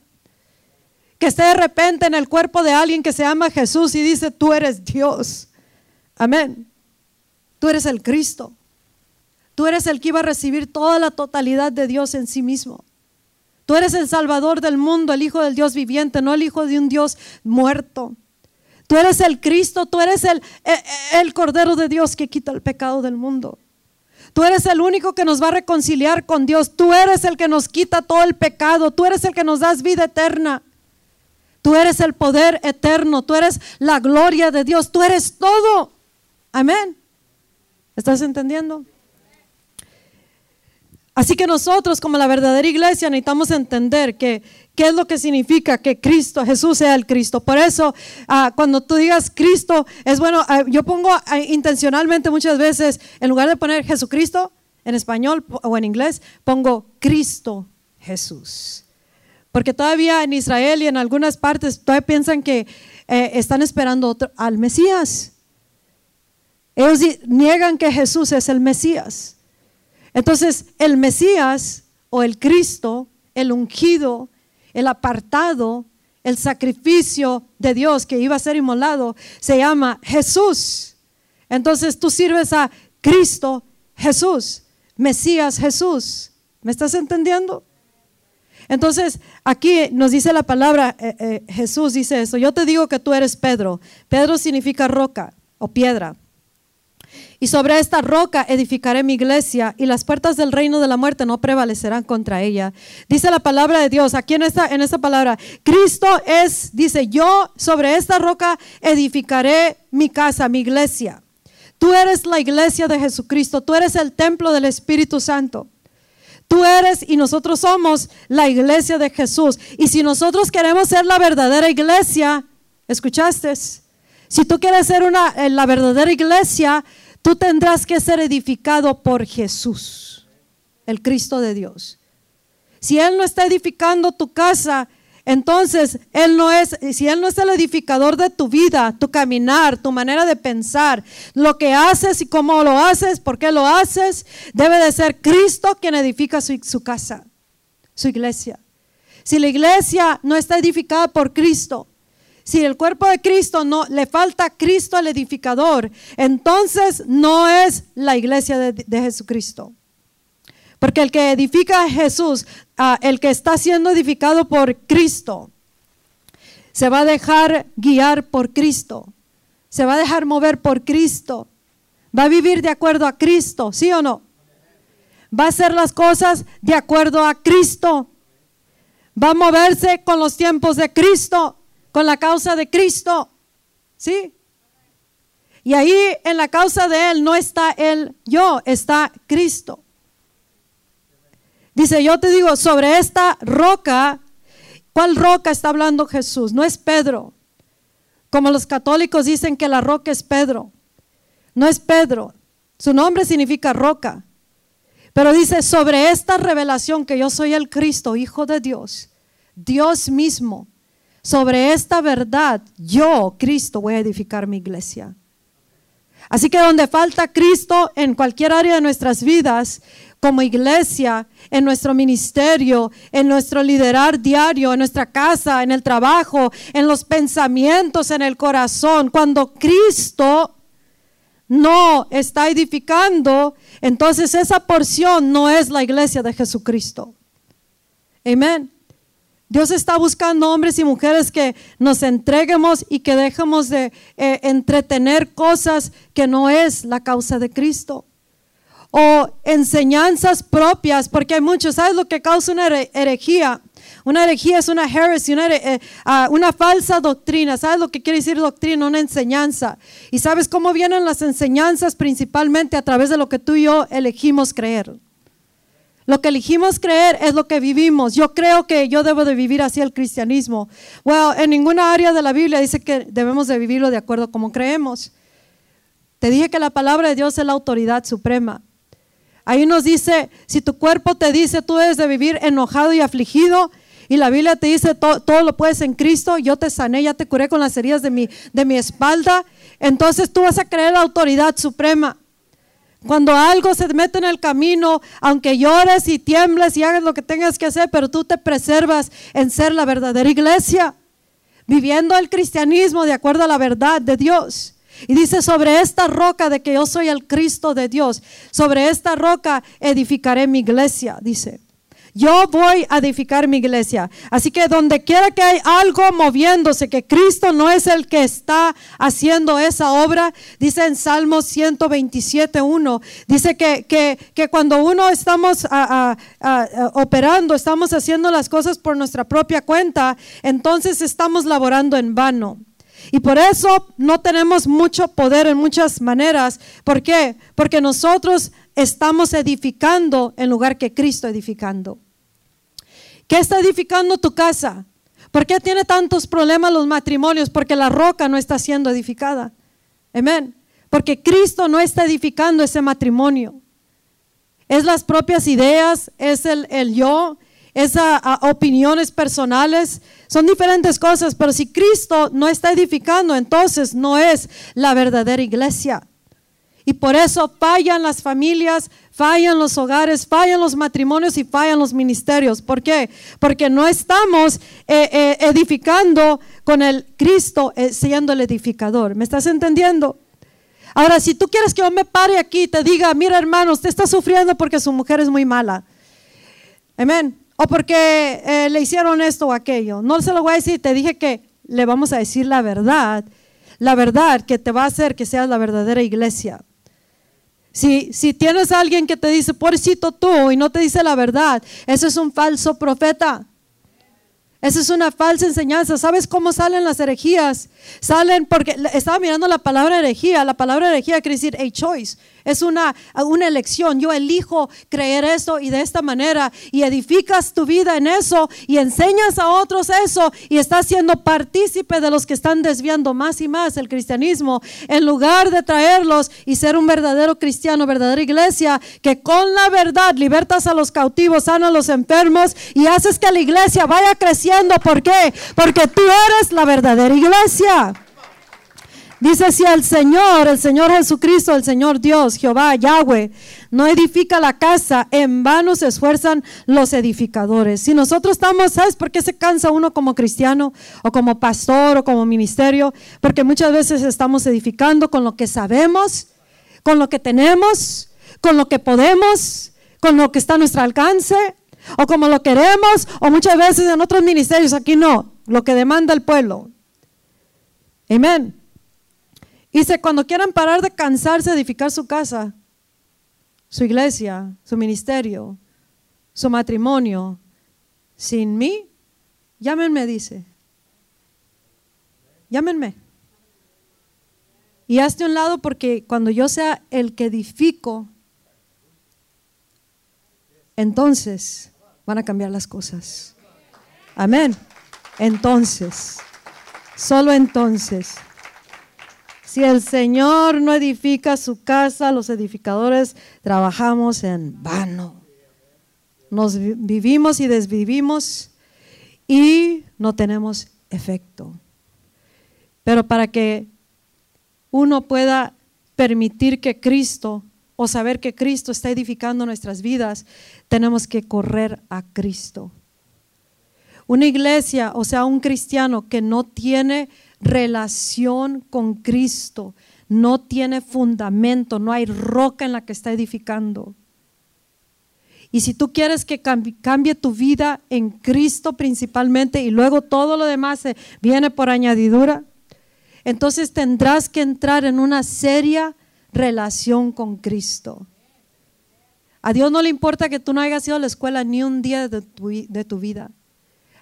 S1: Que esté de repente en el cuerpo de alguien que se llama Jesús y dice, tú eres Dios. Amén. Tú eres el Cristo. Tú eres el que iba a recibir toda la totalidad de Dios en sí mismo. Tú eres el Salvador del mundo, el Hijo del Dios viviente, no el Hijo de un Dios muerto. Tú eres el Cristo, tú eres el, el, el Cordero de Dios que quita el pecado del mundo. Tú eres el único que nos va a reconciliar con Dios. Tú eres el que nos quita todo el pecado. Tú eres el que nos das vida eterna. Tú eres el poder eterno, tú eres la gloria de Dios, tú eres todo. Amén. ¿Estás entendiendo? Así que nosotros como la verdadera iglesia necesitamos entender que qué es lo que significa que Cristo, Jesús sea el Cristo. Por eso, ah, cuando tú digas Cristo, es bueno, ah, yo pongo ah, intencionalmente muchas veces, en lugar de poner Jesucristo en español o en inglés, pongo Cristo Jesús. Porque todavía en Israel y en algunas partes todavía piensan que eh, están esperando al Mesías. Ellos niegan que Jesús es el Mesías. Entonces, el Mesías o el Cristo, el ungido, el apartado, el sacrificio de Dios que iba a ser inmolado, se llama Jesús. Entonces tú sirves a Cristo Jesús, Mesías Jesús. ¿Me estás entendiendo? Entonces, aquí nos dice la palabra, eh, eh, Jesús dice eso, yo te digo que tú eres Pedro. Pedro significa roca o piedra. Y sobre esta roca edificaré mi iglesia y las puertas del reino de la muerte no prevalecerán contra ella. Dice la palabra de Dios, aquí en esta, en esta palabra, Cristo es, dice, yo sobre esta roca edificaré mi casa, mi iglesia. Tú eres la iglesia de Jesucristo, tú eres el templo del Espíritu Santo. Tú eres y nosotros somos la iglesia de Jesús. Y si nosotros queremos ser la verdadera iglesia, ¿escuchaste? Si tú quieres ser una, eh, la verdadera iglesia, Tú tendrás que ser edificado por Jesús, el Cristo de Dios. Si Él no está edificando tu casa, entonces Él no es, si Él no es el edificador de tu vida, tu caminar, tu manera de pensar, lo que haces y cómo lo haces, por qué lo haces, debe de ser Cristo quien edifica su, su casa, su iglesia. Si la iglesia no está edificada por Cristo, si el cuerpo de Cristo no le falta Cristo el edificador, entonces no es la iglesia de, Jesucristo. Porque el que edifica a Jesús, el que está siendo edificado por Cristo, se va a dejar guiar por Cristo, se va a dejar mover por Cristo, va a vivir de acuerdo a Cristo, ¿sí o no? Va a hacer las cosas de acuerdo a Cristo, va a moverse con los tiempos de Cristo con la causa de Cristo. ¿Sí? Y ahí en la causa de Él no está Él, yo, está Cristo. Dice, yo te digo, sobre esta roca, ¿cuál roca está hablando Jesús? No es Pedro. Como los católicos dicen que la roca es Pedro. No es Pedro. Su nombre significa roca. Pero dice, sobre esta revelación que yo soy el Cristo, Hijo de Dios, Dios mismo, sobre esta verdad, yo, Cristo, voy a edificar mi iglesia. Así que donde falta Cristo en cualquier área de nuestras vidas, como iglesia, en nuestro ministerio, en nuestro liderar diario, en nuestra casa, en el trabajo, en los pensamientos, en el corazón, cuando Cristo no está edificando, entonces esa porción no es la iglesia de Jesucristo. Amén. Dios está buscando hombres y mujeres que nos entreguemos y que dejemos de eh, entretener cosas que no es la causa de Cristo. O enseñanzas propias, porque hay muchos, ¿sabes lo que causa una herejía? Una herejía es una heresy, una, eh, ah, una, falsa doctrina. ¿Sabes lo que quiere decir doctrina? Una enseñanza. ¿Y sabes cómo vienen las enseñanzas? Principalmente a través de lo que tú y yo elegimos creer. Lo que elegimos creer es lo que vivimos. Yo creo que yo debo de vivir así el cristianismo. Well, en ninguna área de la Biblia dice que debemos de vivirlo de acuerdo como creemos. Te dije que la palabra de Dios es la autoridad suprema. Ahí nos dice, si tu cuerpo te dice tú debes de vivir enojado y afligido, y la Biblia te dice todo, lo puedes en Cristo, yo te sané, ya te curé con las heridas de mi, de mi espalda, entonces tú vas a creer la autoridad suprema. Cuando algo se mete en el camino, aunque llores y tiembles y hagas lo que tengas que hacer, pero tú te preservas en ser la verdadera iglesia, viviendo el cristianismo de acuerdo a la verdad de Dios. Y dice, sobre esta roca de que yo soy el Cristo de Dios, sobre esta roca edificaré mi iglesia, dice. Yo voy a edificar mi iglesia. Así que donde quiera que hay algo moviéndose, que Cristo no es el que está haciendo esa obra, dice en Salmo 127.1, dice que, que, que, cuando uno estamos operando, estamos haciendo las cosas por nuestra propia cuenta, entonces estamos laborando en vano. Y por eso no tenemos mucho poder en muchas maneras. ¿Por qué? Porque nosotros estamos edificando en lugar que Cristo edificando. ¿Qué está edificando tu casa? ¿Por qué tiene tantos problemas los matrimonios? Porque la roca no está siendo edificada. Amén. Porque Cristo no está edificando ese matrimonio. Es las propias ideas, es el, el yo, es opiniones personales. Son diferentes cosas, pero si Cristo no está edificando, entonces no es la verdadera iglesia. Y por eso fallan las familias, fallan los hogares, fallan los matrimonios y fallan los ministerios. ¿Por qué? Porque no estamos eh, eh, edificando con el Cristo eh, siendo el edificador. ¿Me estás entendiendo? Ahora, si tú quieres que yo me pare aquí y te diga, mira hermano, usted está sufriendo porque su mujer es muy mala. Amén. O porque le hicieron esto o aquello. No se lo voy a decir, te dije que le vamos a decir la verdad. La verdad que te va a hacer que seas la verdadera iglesia. Si, tienes a alguien que te dice, pobrecito tú, y no te dice la verdad, ese es un falso profeta. Esa es una falsa enseñanza. ¿Sabes cómo salen las herejías? Salen porque estaba mirando la palabra herejía. La palabra herejía quiere decir a choice. Es una, una elección. Yo elijo creer eso y de esta manera. Y edificas tu vida en eso y enseñas a otros eso. Y estás siendo partícipe de los que están desviando más y más el cristianismo. En lugar de traerlos y ser un verdadero cristiano, verdadera iglesia, que con la verdad libertas a los cautivos, sanas a los enfermos y haces que la iglesia vaya creciendo ¿Por qué? Porque tú eres la verdadera iglesia. Dice si el Señor, el Señor Jesucristo, el Señor Dios, Jehová, Yahweh, no edifica la casa, en vano se esfuerzan los edificadores. Si nosotros estamos, ¿sabes por qué se cansa uno como cristiano o como pastor o como ministerio? Porque muchas veces estamos edificando con lo que sabemos, con lo que tenemos, con lo que podemos, con lo que está a nuestro alcance o como lo queremos, o muchas veces en otros ministerios, aquí no, lo que demanda el pueblo. Amén. Dice, cuando quieran parar de cansarse de edificar su casa, su iglesia, su ministerio, su matrimonio, sin mí, llámenme, dice. Llámenme. Y hazte un lado porque cuando yo sea el que edifico, entonces van a cambiar las cosas. Amén. Entonces, solo entonces, si el Señor no edifica su casa, los edificadores trabajamos en vano. Nos vivimos y desvivimos y no tenemos efecto. Pero para que uno pueda permitir que Cristo o saber que Cristo está edificando nuestras vidas, tenemos que correr a Cristo. Una iglesia, o sea, un cristiano que no tiene relación con Cristo, no tiene fundamento, no hay roca en la que está edificando. Y si tú quieres que cambie, tu vida en Cristo principalmente y luego todo lo demás viene por añadidura, entonces tendrás que entrar en una seria relación con Cristo. A Dios no le importa que tú no hayas ido a la escuela ni un día de tu, de tu vida.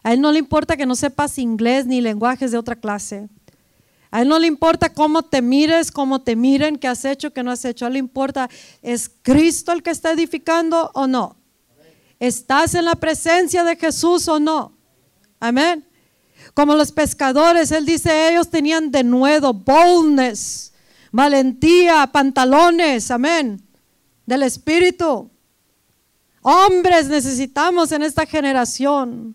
S1: A Él no le importa que no sepas inglés ni lenguajes de otra clase. A Él no le importa cómo te mires, cómo te miren, qué has hecho, qué no has hecho. A Él le importa, ¿es Cristo el que está edificando o no? ¿Estás en la presencia de Jesús o no? Amén. Como los pescadores, Él dice, ellos tenían de nuevo boldness valentía, pantalones, amén, del Espíritu. Hombres necesitamos en esta generación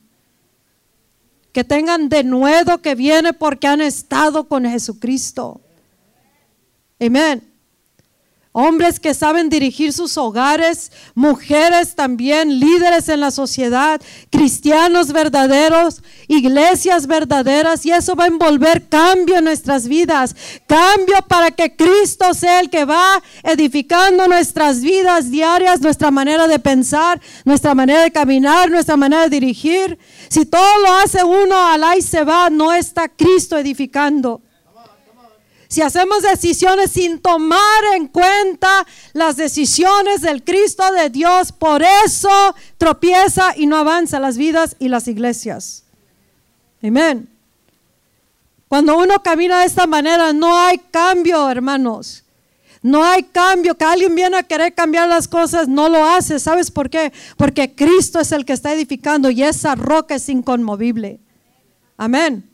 S1: que tengan de nuevo que viene porque han estado con Jesucristo. Amén. Hombres que saben dirigir sus hogares, mujeres también, líderes en la sociedad, cristianos verdaderos, iglesias verdaderas, y eso va a envolver cambio en nuestras vidas, cambio para que Cristo sea el que va edificando nuestras vidas diarias, nuestra manera de pensar, nuestra manera de caminar, nuestra manera de dirigir. Si todo lo hace uno, al y se va, no está Cristo edificando si hacemos decisiones sin tomar en cuenta las decisiones del Cristo de Dios, por eso tropieza y no avanza las vidas y las iglesias. Amén. Cuando uno camina de esta manera, no hay cambio, hermanos. No hay cambio, que alguien viene a querer cambiar las cosas, no lo hace. ¿Sabes por qué? Porque Cristo es el que está edificando y esa roca es inconmovible. Amén.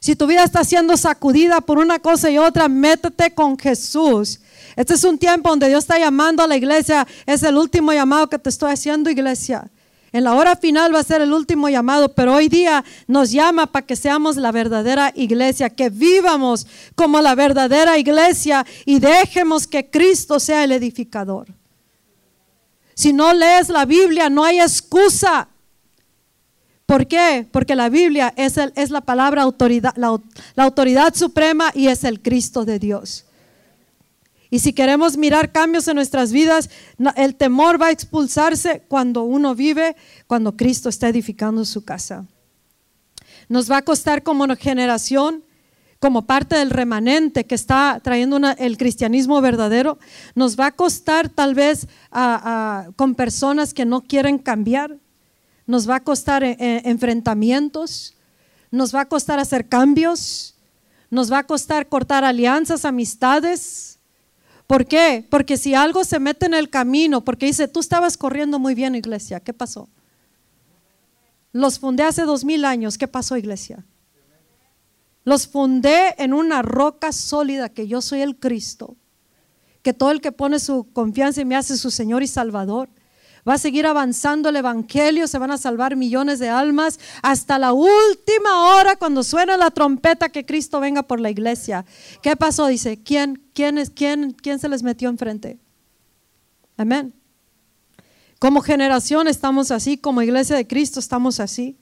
S1: Si tu vida está siendo sacudida por una cosa y otra, métete con Jesús. Este es un tiempo donde Dios está llamando a la iglesia. Es el último llamado que te estoy haciendo, iglesia. En la hora final va a ser el último llamado, pero hoy día nos llama para que seamos la verdadera iglesia, que vivamos como la verdadera iglesia y dejemos que Cristo sea el edificador. Si no lees la Biblia, no hay excusa. ¿Por qué? Porque la Biblia es, es la palabra autoridad, la autoridad suprema y es el Cristo de Dios. Y si queremos mirar cambios en nuestras vidas, el temor va a expulsarse cuando uno vive, cuando Cristo está edificando su casa. Nos va a costar como generación, como parte del remanente que está trayendo el cristianismo verdadero, nos va a costar tal vez con personas que no quieren cambiar, nos va a costar eh, eh, enfrentamientos, nos va a costar hacer cambios, nos va a costar cortar alianzas, amistades. ¿Por qué? Porque si algo se mete en el camino, porque dice, tú estabas corriendo muy bien, iglesia, ¿qué pasó? Los fundé hace dos mil años, ¿qué pasó, iglesia? Los fundé en una roca sólida que yo soy el Cristo, que todo el que pone su confianza en mí hace su Señor y Salvador. Va a seguir avanzando el Evangelio, se van a salvar millones de almas hasta la última hora cuando suena la trompeta que Cristo venga por la iglesia. ¿Qué pasó? Dice, ¿quién, quién, es, quién, quién se les metió enfrente? Amén. Como generación estamos así, como iglesia de Cristo estamos así.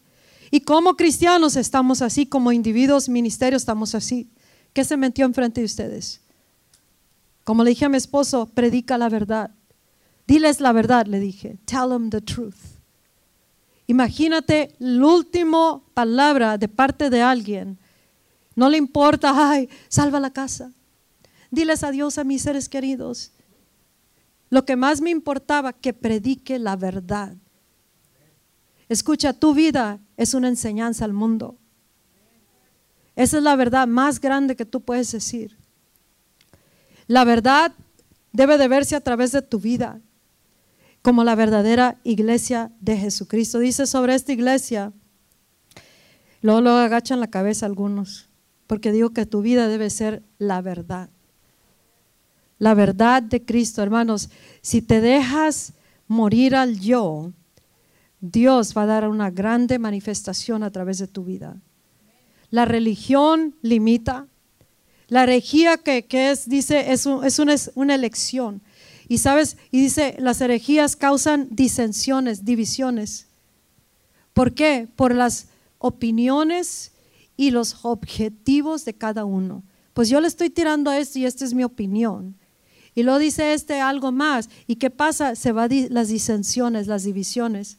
S1: Y como cristianos estamos así, como individuos, ministerios estamos así. ¿Qué se metió enfrente de ustedes? Como le dije a mi esposo, predica la verdad. Diles la verdad, le dije. Tell them the truth. Imagínate la última palabra de parte de alguien. No le importa, ay, salva la casa. Diles adiós a mis seres queridos. Lo que más me importaba, que predique la verdad. Escucha, tu vida es una enseñanza al mundo. Esa es la verdad más grande que tú puedes decir. La verdad debe de verse a través de tu vida como la verdadera iglesia de Jesucristo. Dice sobre esta iglesia, luego lo agachan la cabeza algunos, porque digo que tu vida debe ser la verdad. La verdad de Cristo, hermanos. Si te dejas morir al yo, Dios va a dar una grande manifestación a través de tu vida. La religión limita. La herejía que, es, dice, es, es una elección. Y sabes, y dice, las herejías causan disensiones, divisiones. ¿Por qué? Por las opiniones y los objetivos de cada uno. Pues yo le estoy tirando a esto y esta es mi opinión. Y luego dice este algo más. ¿Y qué pasa? Se van las disensiones, las divisiones.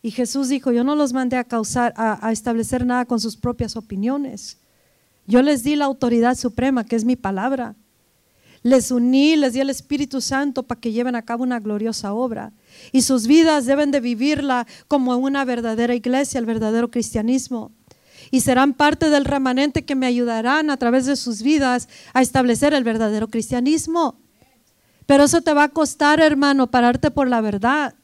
S1: Y Jesús dijo, yo no los mandé a causar, a establecer nada con sus propias opiniones. Yo les di la autoridad suprema, que es mi palabra les uní, les di el Espíritu Santo para que lleven a cabo una gloriosa obra. Y sus vidas deben de vivirla como una verdadera iglesia, el verdadero cristianismo. Y serán parte del remanente que me ayudarán a través de sus vidas a establecer el verdadero cristianismo. Pero eso te va a costar, hermano, pararte por la verdad.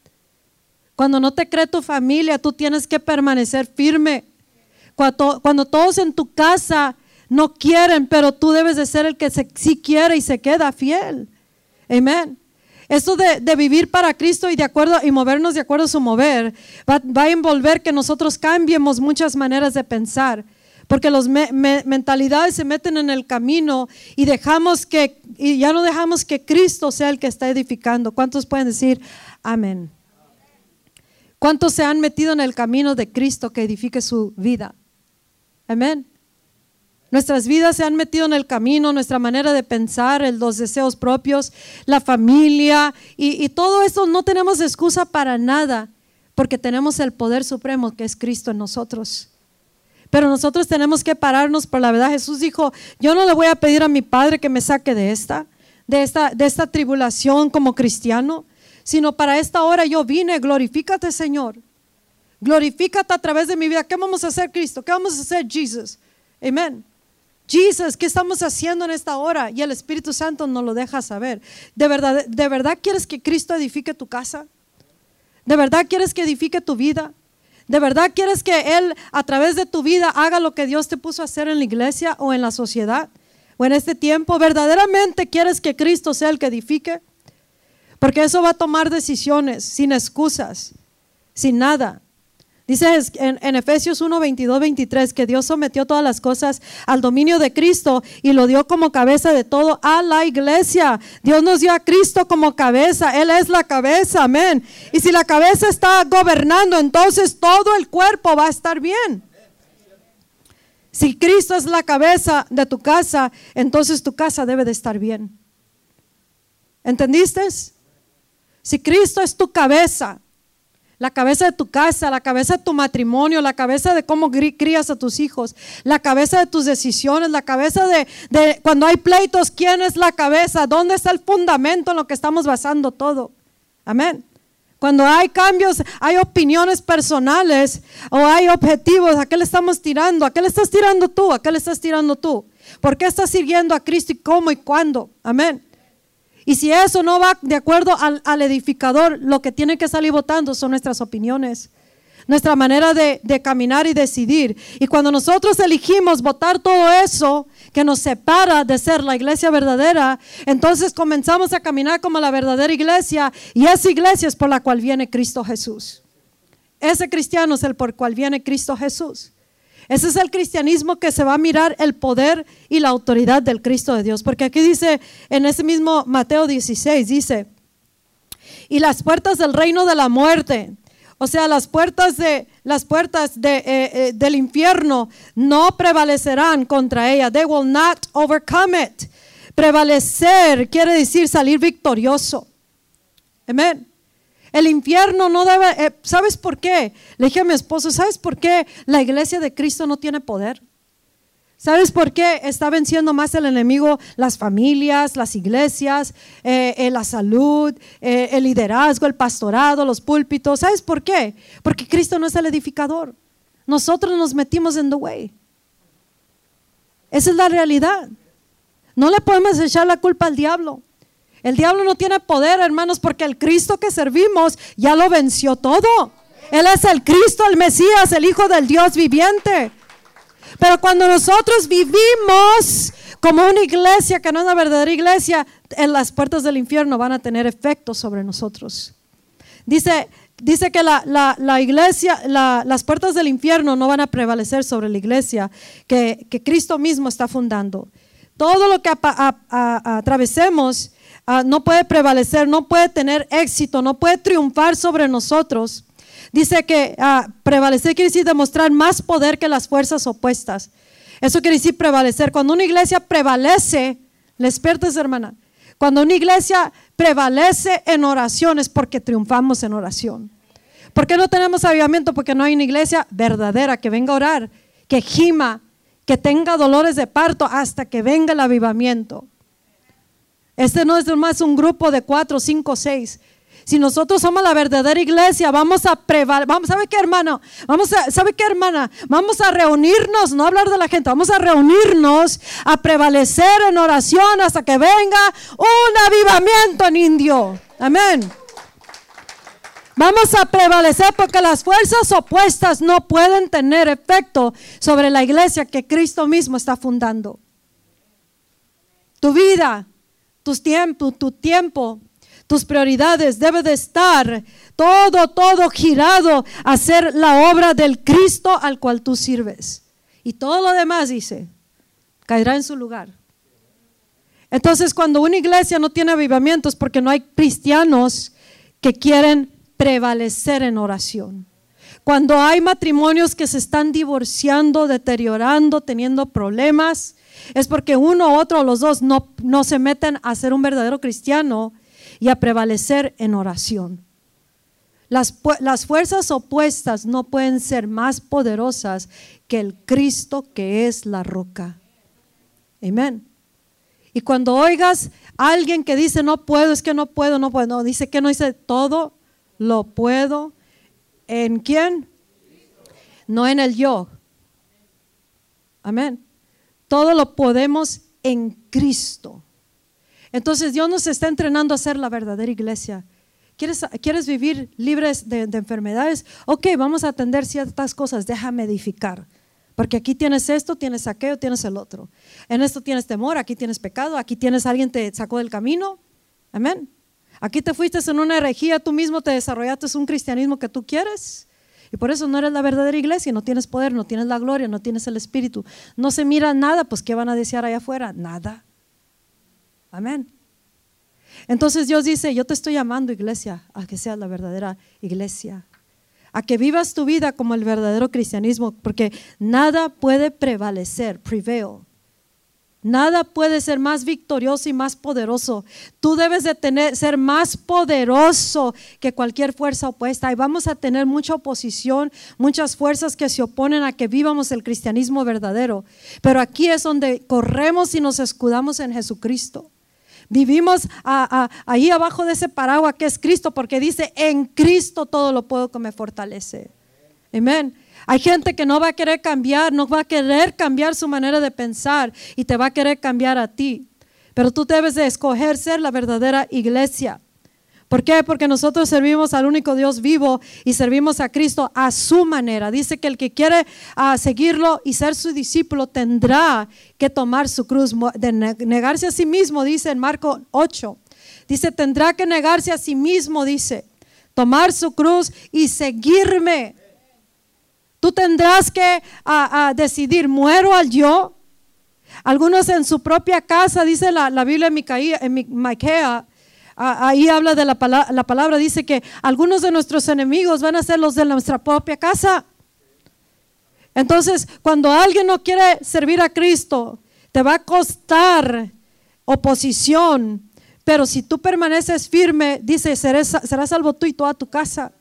S1: Cuando no te cree tu familia, tú tienes que permanecer firme. Cuando, cuando todos en tu casa no quieren, pero tú debes de ser el que sí quiere y se queda fiel. Amén. Esto de, vivir para Cristo y de acuerdo y movernos de acuerdo a su mover va, a envolver que nosotros cambiemos muchas maneras de pensar. porque las mentalidades se meten en el camino y dejamos que, y ya no dejamos que Cristo sea el que está edificando. ¿Cuántos pueden decir amén? ¿Cuántos se han metido en el camino de Cristo que edifique su vida? Amén. Nuestras vidas se han metido en el camino, nuestra manera de pensar, los deseos propios, la familia y, todo eso no tenemos excusa para nada porque tenemos el poder supremo que es Cristo en nosotros. Pero nosotros tenemos que pararnos por la verdad. Jesús dijo, yo no le voy a pedir a mi Padre que me saque de esta, de esta, de esta tribulación como cristiano, sino para esta hora yo vine, glorifícate Señor. Glorifícate a través de mi vida. ¿Qué vamos a hacer Cristo? ¿Qué vamos a hacer Jesús? Amén. Jesus, ¿qué estamos haciendo en esta hora? Y el Espíritu Santo nos lo deja saber. ¿De verdad, ¿De verdad quieres que Cristo edifique tu casa? ¿De verdad quieres que edifique tu vida? ¿De verdad quieres que Él a través de tu vida haga lo que Dios te puso a hacer en la iglesia o en la sociedad o en este tiempo? ¿Verdaderamente quieres que Cristo sea el que edifique? Porque eso va a tomar decisiones sin excusas, sin nada. Dice en, Efesios 1, 22, 23 que Dios sometió todas las cosas al dominio de Cristo y lo dio como cabeza de todo a la iglesia. Dios nos dio a Cristo como cabeza. Él es la cabeza, amén. Y si la cabeza está gobernando, entonces todo el cuerpo va a estar bien. Si Cristo es la cabeza de tu casa, entonces tu casa debe de estar bien. ¿Entendiste? Si Cristo es tu cabeza, la cabeza de tu casa, la cabeza de tu matrimonio, la cabeza de cómo crías a tus hijos, la cabeza de tus decisiones, la cabeza de, cuando hay pleitos, ¿quién es la cabeza? ¿Dónde está el fundamento en lo que estamos basando todo? Amén. Cuando hay cambios, hay opiniones personales o hay objetivos, ¿a qué le estamos tirando? ¿A qué le estás tirando tú? ¿A qué le estás tirando tú? ¿Por qué estás sirviendo a Cristo y cómo y cuándo? Amén. Y si eso no va de acuerdo al, edificador, lo que tiene que salir votando son nuestras opiniones, nuestra manera de, de, caminar y decidir. Y cuando nosotros elegimos votar todo eso que nos separa de ser la iglesia verdadera, entonces comenzamos a caminar como la verdadera iglesia y esa iglesia es por la cual viene Cristo Jesús. Ese cristiano es el por cual viene Cristo Jesús. Ese es el cristianismo que se va a mirar el poder y la autoridad del Cristo de Dios. Porque aquí dice, en ese mismo Mateo 16, dice, y las puertas del reino de la muerte, o sea, las puertas, de, las puertas de, eh, eh, del infierno no prevalecerán contra ella. They will not overcome it. Prevalecer quiere decir salir victorioso. Amén. El infierno no debe, eh, ¿sabes por qué? Le dije a mi esposo, ¿sabes por qué la iglesia de Cristo no tiene poder? ¿Sabes por qué está venciendo más el enemigo las familias, las iglesias, eh, eh, la salud, el liderazgo, el pastorado, los púlpitos? ¿Sabes por qué? Porque Cristo no es el edificador. Nosotros nos metimos en the way. Esa es la realidad. No le podemos echar la culpa al diablo. El diablo no tiene poder, hermanos, porque el Cristo que servimos ya lo venció todo. Él es el Cristo, el Mesías, el Hijo del Dios viviente. Pero cuando nosotros vivimos como una iglesia que no es una verdadera iglesia, en las puertas del infierno van a tener efecto sobre nosotros. Dice, dice que la, iglesia, las puertas del infierno no van a prevalecer sobre la iglesia que, Cristo mismo está fundando. Todo lo que atravesemos Ah, no puede prevalecer, no puede tener éxito, no puede triunfar sobre nosotros. Dice que ah, prevalecer quiere decir demostrar más poder que las fuerzas opuestas. Eso quiere decir prevalecer. Cuando una iglesia prevalece, les hermana, cuando una iglesia prevalece en oración es porque triunfamos en oración. ¿Por qué no tenemos avivamiento? Porque no hay una iglesia verdadera que venga a orar, que gima, que tenga dolores de parto hasta que venga el avivamiento. Este no es más un grupo de cuatro, cinco, seis. Si nosotros somos la verdadera iglesia, vamos a prevalecer. Vamos, ¿sabe qué, hermano? Vamos a, ¿sabe qué, hermana? Vamos a reunirnos, no hablar de la gente, vamos a reunirnos a prevalecer en oración hasta que venga un avivamiento en indio. Amén. Vamos a prevalecer porque las fuerzas opuestas no pueden tener efecto sobre la iglesia que Cristo mismo está fundando. Tu vida, tus tiempos, tu tiempo, tus prioridades debe de estar todo, todo girado a hacer la obra del Cristo al cual tú sirves. Y todo lo demás, dice, caerá en su lugar. Entonces, cuando una iglesia no tiene avivamientos, porque no hay cristianos que quieren prevalecer en oración. Cuando hay matrimonios que se están divorciando, deteriorando, teniendo problemas, es porque uno, otro los dos no, no se meten a ser un verdadero cristiano y a prevalecer en oración. Las, las, fuerzas opuestas no pueden ser más poderosas que el Cristo que es la roca. Amén. Y cuando oigas a alguien que dice no puedo, es que no puedo, no puedo, no, dice que no dice todo lo puedo en quién? No en el yo. Amén. Todo lo podemos en Cristo. Entonces Dios nos está entrenando a ser la verdadera iglesia. ¿Quieres, ¿Quieres vivir libres de, de, enfermedades? Ok, vamos a atender ciertas cosas, déjame edificar. Porque aquí tienes esto, tienes aquello, tienes el otro. En esto tienes temor, aquí tienes pecado, aquí tienes alguien te sacó del camino. Amén. Aquí te fuiste en una herejía, tú mismo te desarrollaste un cristianismo que tú quieres. Y por eso no eres la verdadera iglesia, no tienes poder, no tienes la gloria, no tienes el espíritu. No se mira nada, pues ¿qué van a desear allá afuera? Nada. Amén. Entonces Dios dice, yo te estoy llamando iglesia, a que seas la verdadera iglesia, a que vivas tu vida como el verdadero cristianismo, porque nada puede prevalecer, prevail. Nada puede ser más victorioso y más poderoso. Tú debes de tener, ser más poderoso que cualquier fuerza opuesta. Y vamos a tener mucha oposición, muchas fuerzas que se oponen a que vivamos el cristianismo verdadero. Pero aquí es donde corremos y nos escudamos en Jesucristo. Vivimos ahí abajo de ese paraguas que es Cristo, porque dice, en Cristo todo lo puedo que me fortalece. Amén. Hay gente que no va a querer cambiar, no va a querer cambiar su manera de pensar y te va a querer cambiar a ti. Pero tú debes de escoger ser la verdadera iglesia. ¿Por qué? Porque nosotros servimos al único Dios vivo y servimos a Cristo a su manera. Dice que el que quiere ah, seguirlo y ser su discípulo tendrá que tomar su cruz, de negarse a sí mismo, dice en Marco 8. Dice, tendrá que negarse a sí mismo, dice, tomar su cruz y seguirme. Tú tendrás que decidir, ¿muero al yo? Algunos en su propia casa, dice la, Biblia en Miquea, ahí habla de la, la palabra, dice que algunos de nuestros enemigos van a ser los de nuestra propia casa. Entonces, cuando alguien no quiere servir a Cristo, te va a costar oposición, pero si tú permaneces firme, dice, serás salvo tú y toda tu casa.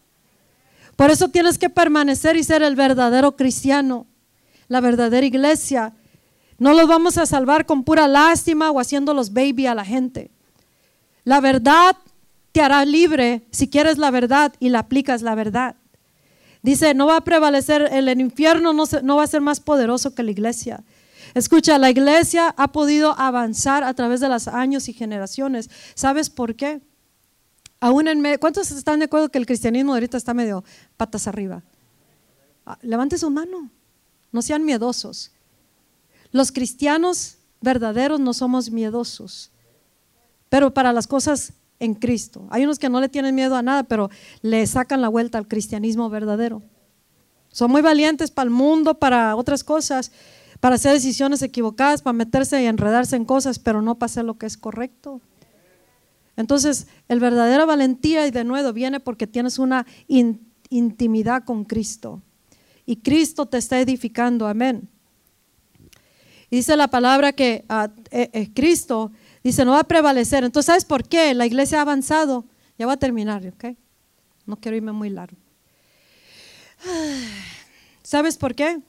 S1: Por eso tienes que permanecer y ser el verdadero cristiano, la verdadera iglesia. No los vamos a salvar con pura lástima o haciéndolos baby a la gente. La verdad te hará libre si quieres la verdad y la aplicas la verdad. Dice, no va a prevalecer, el infierno no, no va a ser más poderoso que la iglesia. Escucha, la iglesia ha podido avanzar a través de los años y generaciones. ¿Sabes por qué? Aún en medio, ¿Cuántos están de acuerdo que el cristianismo ahorita está medio patas arriba? Ah, levante su mano, no sean miedosos. Los cristianos verdaderos no somos miedosos, pero para las cosas en Cristo. Hay unos que no le tienen miedo a nada, pero le sacan la vuelta al cristianismo verdadero. Son muy valientes para el mundo, para otras cosas, para hacer decisiones equivocadas, para meterse y enredarse en cosas, pero no para hacer lo que es correcto. Entonces, el verdadera valentía y de nuevo viene porque tienes una intimidad con Cristo. Y Cristo te está edificando, amén. dice la palabra que eh, Cristo dice, no va a prevalecer. Entonces, ¿sabes por qué? La iglesia ha avanzado. Ya va a terminar, ¿ok? No quiero irme muy largo. ¿Sabes por qué?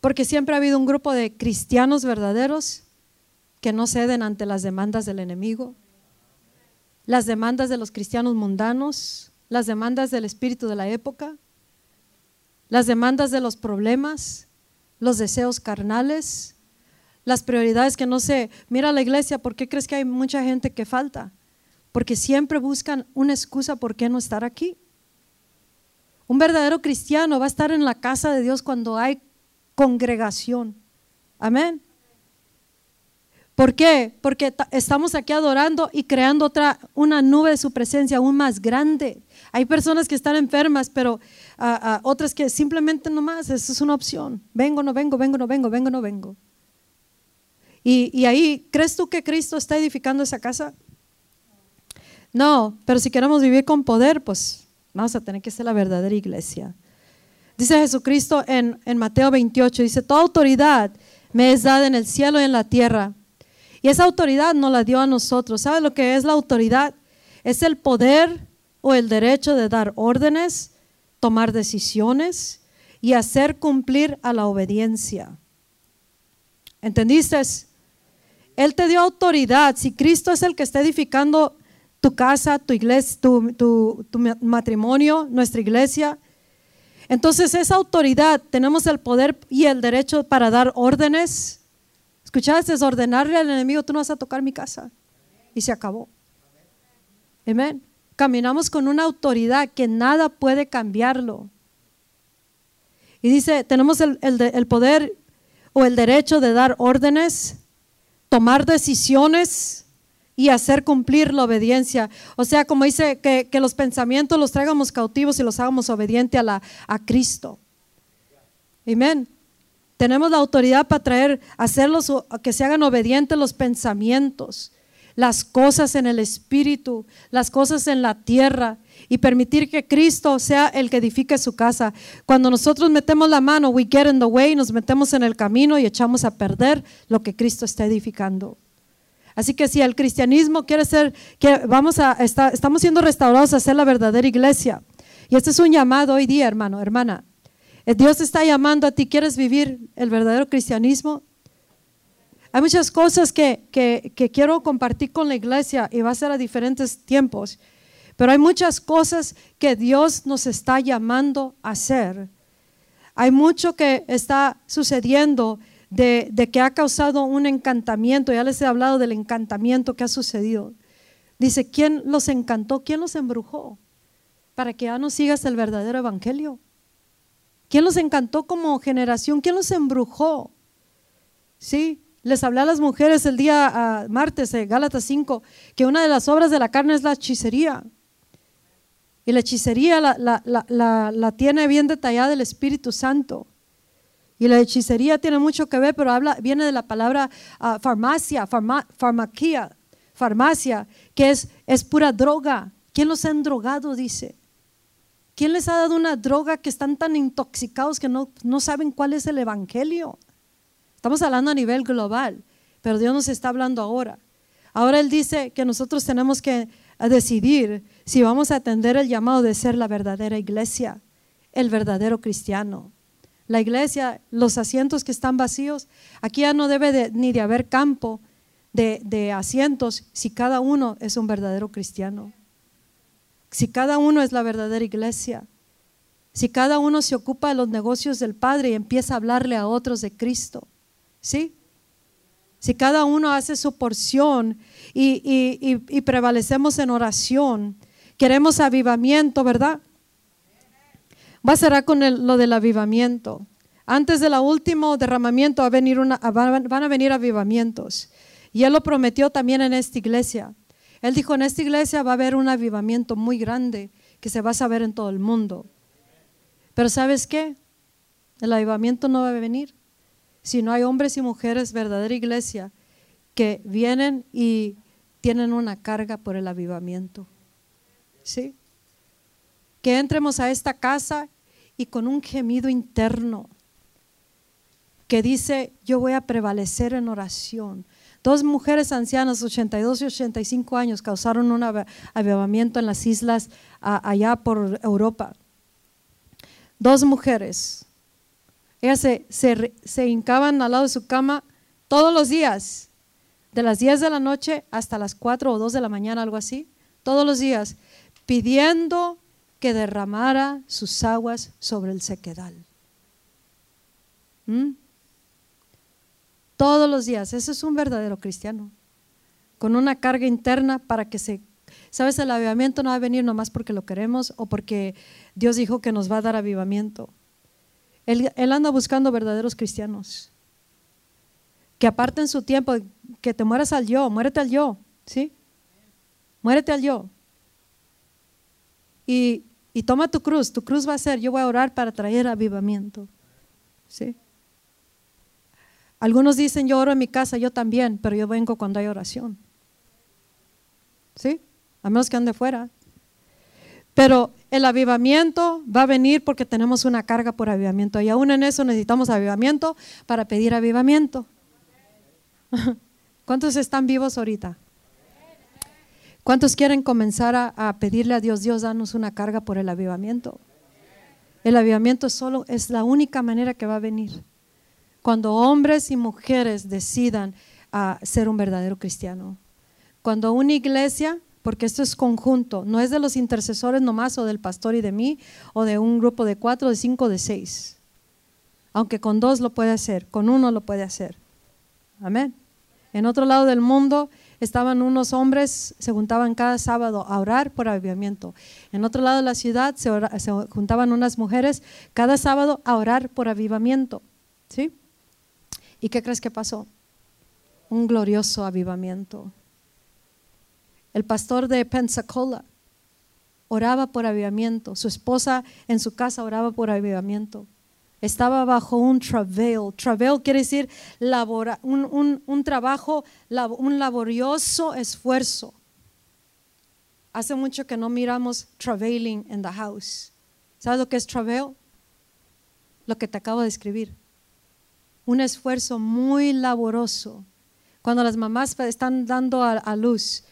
S1: Porque siempre ha habido un grupo de cristianos verdaderos que no ceden ante las demandas del enemigo, las demandas de los cristianos mundanos, las demandas del espíritu de la época, las demandas de los problemas, los deseos carnales, las prioridades que no sé. Mira la iglesia, ¿por qué crees que hay mucha gente que falta? Porque siempre buscan una excusa por qué no estar aquí. Un verdadero cristiano va a estar en la casa de Dios cuando hay congregación. Amén. ¿Por qué? Porque estamos aquí adorando y creando otra, una nube de su presencia aún más grande. Hay personas que están enfermas, pero ah, ah, otras que simplemente nomás, eso es una opción. Vengo, no vengo, vengo, no vengo, vengo, no vengo. Y, ahí, ¿crees tú que Cristo está edificando esa casa? No, pero si queremos vivir con poder, pues vamos a tener que ser la verdadera iglesia. Dice Jesucristo en, en Mateo 28, dice, toda autoridad me es dada en el cielo y en la tierra. Y esa autoridad nos la dio a nosotros. ¿Sabe lo que es la autoridad? Es el poder o el derecho de dar órdenes, tomar decisiones y hacer cumplir a la obediencia. ¿Entendiste? Él te dio autoridad. Si Cristo es el que está edificando tu casa, tu iglesia, tu, tu matrimonio, nuestra iglesia, entonces esa autoridad, tenemos el poder y el derecho para dar órdenes, ¿Escuchaste? Es ordenarle al enemigo, tú no vas a tocar mi casa. Y se acabó. Amén. Caminamos con una autoridad que nada puede cambiarlo. Y dice, tenemos el, poder o el derecho de dar órdenes, tomar decisiones y hacer cumplir la obediencia. O sea, como dice, que, que los pensamientos los traigamos cautivos y los hagamos obedientes a, la, a Cristo. Amén. Tenemos la autoridad para traer, hacerlos, que se hagan obedientes los pensamientos, las cosas en el espíritu, las cosas en la tierra y permitir que Cristo sea el que edifique su casa. Cuando nosotros metemos la mano, we get in the way, nos metemos en el camino y echamos a perder lo que Cristo está edificando. Así que si el cristianismo quiere ser, que vamos a, estamos siendo restaurados a ser la verdadera iglesia. Y este es un llamado hoy día, hermano, hermana. Eh, Dios está llamando a ti, ¿quieres vivir el verdadero cristianismo? Hay muchas cosas que, quiero compartir con la iglesia y va a ser a diferentes tiempos, pero hay muchas cosas que Dios nos está llamando a hacer. Hay mucho que está sucediendo de, de, que ha causado un encantamiento. Ya les he hablado del encantamiento que ha sucedido. Dice, ¿quién los encantó? ¿Quién los embrujó? Para que ya no sigas el verdadero evangelio. ¿Quién los encantó como generación? ¿Quién los embrujó? Sí, les hablé a las mujeres el día ah, martes de Gálatas 5 que una de las obras de la carne es la hechicería. Y la hechicería la, tiene bien detallada el Espíritu Santo. Y la hechicería tiene mucho que ver, pero habla, viene de la palabra ah, farmacia, farmaquía, farmacia, que es, es pura droga. ¿Quién los ha endrogado? Dice. ¿Quién les ha dado una droga que están tan intoxicados que no, no saben cuál es el Evangelio? Estamos hablando a nivel global, pero Dios nos está hablando ahora. Ahora Él dice que nosotros tenemos que decidir si vamos a atender el llamado de ser la verdadera iglesia, el verdadero cristiano. La iglesia, los asientos que están vacíos, aquí ya no debe ni de haber campo de, de asientos si cada uno es un verdadero cristiano si cada uno es la verdadera iglesia, si cada uno se ocupa de los negocios del Padre y empieza a hablarle a otros de Cristo, ¿sí? Si cada uno hace su porción y, prevalecemos en oración, queremos avivamiento, ¿verdad? Va a ser con lo del avivamiento. Antes del último derramamiento va a venir una, van a venir avivamientos. Y Él lo prometió también en esta iglesia. Él dijo, en esta iglesia va a haber un avivamiento muy grande que se va a saber en todo el mundo. Pero ¿sabes qué? El avivamiento no va a venir si no hay hombres y mujeres, verdadera iglesia, que vienen y tienen una carga por el avivamiento. ¿Sí? Que entremos a esta casa y con un gemido interno que dice, yo voy a prevalecer en oración, Dos mujeres ancianas, 82 y 85 años, causaron un avivamiento en las islas allá por Europa. Dos mujeres. Ellas se, se, hincaban al lado de su cama todos los días, de las 10 de la noche hasta las 4 o 2 de la mañana, algo así, todos los días, pidiendo que derramara sus aguas sobre el sequedal. ¿Mm? Todos los días. Ese es un verdadero cristiano, con una carga interna para que se... ¿Sabes? El avivamiento no va a venir nomás porque lo queremos o porque Dios dijo que nos va a dar avivamiento. Él, anda buscando verdaderos cristianos. que aparten su tiempo, que te mueras al yo, muérete al yo, ¿sí? Muérete al yo. Y, y toma tu cruz, tu cruz va a ser, yo voy a orar para traer avivamiento, ¿sí? Algunos dicen, yo oro en mi casa, yo también, pero yo vengo cuando hay oración. ¿Sí? A menos que ande fuera. Pero el avivamiento va a venir porque tenemos una carga por avivamiento. Y aún en eso necesitamos avivamiento para pedir avivamiento. ¿Cuántos están vivos ahorita? ¿Cuántos quieren comenzar a, pedirle a Dios, Dios, danos una carga por el avivamiento? El avivamiento solo es la única manera que va a venir. Cuando hombres y mujeres decidan a ser un verdadero cristiano. Cuando una iglesia, porque esto es conjunto, no es de los intercesores nomás o del pastor y de mí, o de un grupo de cuatro, de cinco, de seis. Aunque con dos lo puede hacer, con uno lo puede hacer. Amén. En otro lado del mundo estaban unos hombres, se juntaban cada sábado a orar por avivamiento. En otro lado de la ciudad se, se juntaban unas mujeres cada sábado a orar por avivamiento. ¿Sí? ¿Y qué crees que pasó? Un glorioso avivamiento. El pastor de Pensacola oraba por avivamiento. Su esposa en su casa oraba por avivamiento. Estaba bajo un travail. Travail quiere decir un, trabajo, un laborioso esfuerzo. Hace mucho que no miramos travailing in the house. ¿Sabes lo que es travail? Lo que te acabo de escribir un esfuerzo muy laboroso. Cuando las mamás están dando a, luz,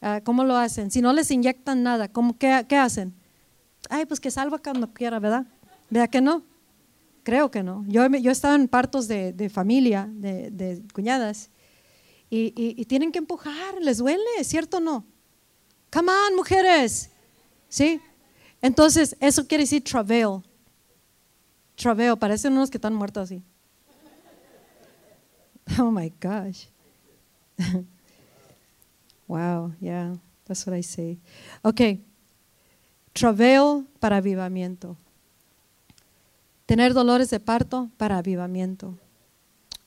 S1: ah, ¿cómo lo hacen? Si no les inyectan nada, ¿cómo, qué, hacen? Ay, pues que salva cuando quiera, ¿verdad? ¿Verdad que no? Creo que no. Yo, yo he estado en partos de, familia, de, cuñadas, y, tienen que empujar, les duele, ¿cierto o no? Come on, mujeres. ¿Sí? Entonces, eso quiere decir travail. Travail, parecen unos que están muertos así. Oh my gosh. wow, yeah, that's what I say. Ok, travail para avivamiento. Tener dolores de parto para avivamiento.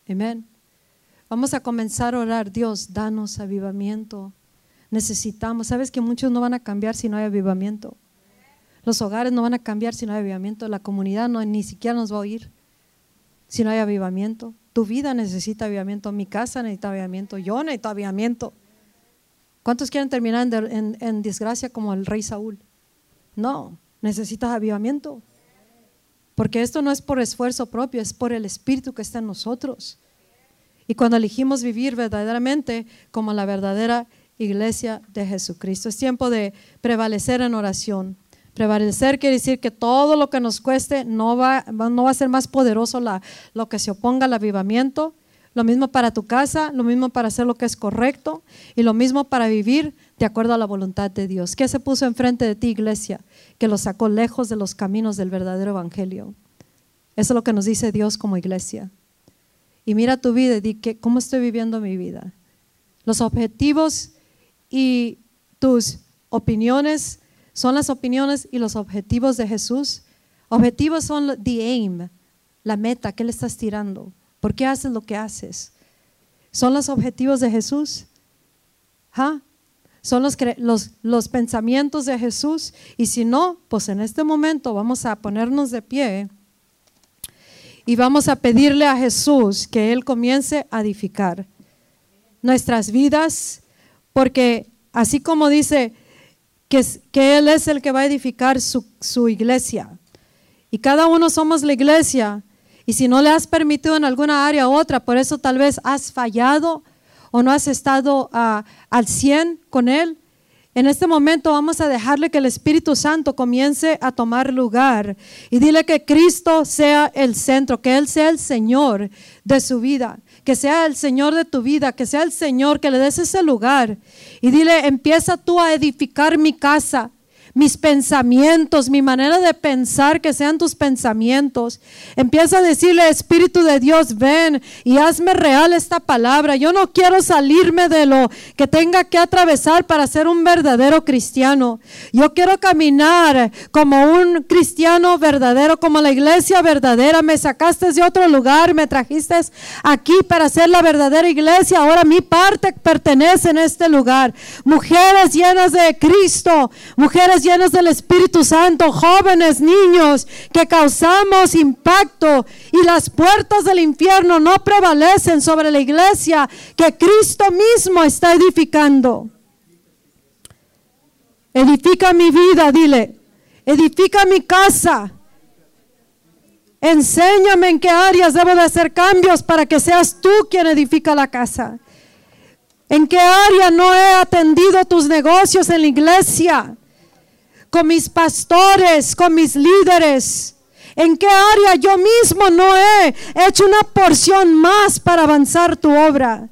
S1: Amén. Vamos a comenzar a orar, Dios, danos avivamiento. Necesitamos, sabes que muchos no van a cambiar si no hay avivamiento. Los hogares no van a cambiar si no hay avivamiento. La comunidad no, ni siquiera nos va a oír si no hay avivamiento. Tu vida necesita avivamiento, mi casa necesita avivamiento, yo necesito avivamiento. ¿Cuántos quieren terminar en, desgracia como el rey Saúl? No, necesitas avivamiento. Porque esto no es por esfuerzo propio, es por el Espíritu que está en nosotros. Y cuando elegimos vivir verdaderamente como la verdadera iglesia de Jesucristo, es tiempo de prevalecer en oración. Prevalecer quiere decir que todo lo que nos cueste no va, no va a ser más poderoso lo que se oponga al avivamiento. Lo mismo para tu casa, lo mismo para hacer lo que es correcto y lo mismo para vivir de acuerdo a la voluntad de Dios. ¿Qué se puso enfrente de ti, iglesia? Que lo sacó lejos de los caminos del verdadero evangelio. Eso es lo que nos dice Dios como iglesia. Y mira tu vida y di que, cómo estoy viviendo mi vida. Los objetivos y tus opiniones son las opiniones y los objetivos de Jesús. Objetivos son the aim, la meta, ¿qué le estás tirando? ¿Por qué haces lo que haces? ¿Son los objetivos de Jesús? ¿Ah? ¿Son los, los, los pensamientos de Jesús? Y si no, pues en este momento vamos a ponernos de pie y vamos a pedirle a Jesús que Él comience a edificar nuestras vidas, porque así como dice, que, Él es el que va a edificar su, iglesia. Y cada uno somos la iglesia. Y si no le has permitido en alguna área u otra, por eso tal vez has fallado o no has estado ah, al 100 con Él, en este momento vamos a dejarle que el Espíritu Santo comience a tomar lugar y dile que Cristo sea el centro, que Él sea el Señor de su vida que sea el Señor de tu vida, que sea el Señor, que le des ese lugar. Y dile, empieza tú a edificar mi casa, mis pensamientos, mi manera de pensar, que sean tus pensamientos. Empieza a decirle, Espíritu de Dios, ven y hazme real esta palabra. Yo no quiero salirme de lo que tenga que atravesar para ser un verdadero cristiano. Yo quiero caminar como un cristiano verdadero, como la iglesia verdadera. Me sacaste de otro lugar, me trajiste aquí para ser la verdadera iglesia. Ahora mi parte pertenece en este lugar. Mujeres llenas de Cristo, mujeres llenas del Espíritu Santo, jóvenes, niños, que causamos impacto y las puertas del infierno no prevalecen sobre la iglesia que Cristo mismo está edificando. Edifica mi vida, dile. Edifica mi casa. Enséñame en qué áreas debo de hacer cambios para que seas tú quien edifica la casa. ¿En qué área no he atendido tus negocios en la iglesia? Con mis pastores, con mis líderes. ¿En qué área yo mismo no he hecho una porción más para avanzar tu obra?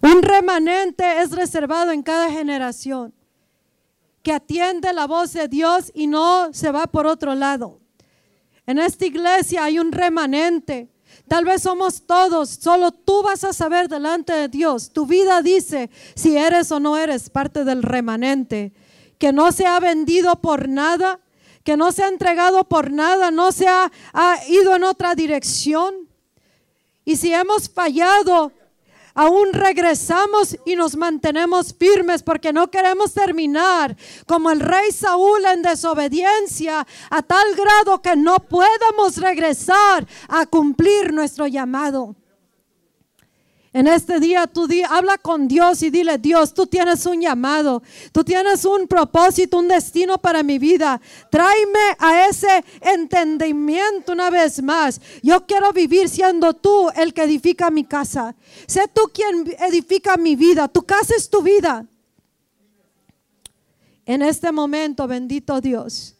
S1: Un remanente es reservado en cada generación que atiende la voz de Dios y no se va por otro lado. En esta iglesia hay un remanente. Tal vez somos todos, solo tú vas a saber delante de Dios. Tu vida dice si eres o no eres parte del remanente, que no se ha vendido por nada, que no se ha entregado por nada, no se ha, ha ido en otra dirección. Y si hemos fallado, aún regresamos y nos mantenemos firmes porque no queremos terminar como el rey Saúl en desobediencia a tal grado que no podamos regresar a cumplir nuestro llamado. En este día tú habla con Dios y dile, Dios, tú tienes un llamado, tú tienes un propósito, un destino para mi vida. Tráeme a ese entendimiento una vez más. Yo quiero vivir siendo tú el que edifica mi casa. Sé tú quien edifica mi vida. Tu casa es tu vida. En este momento, bendito Dios,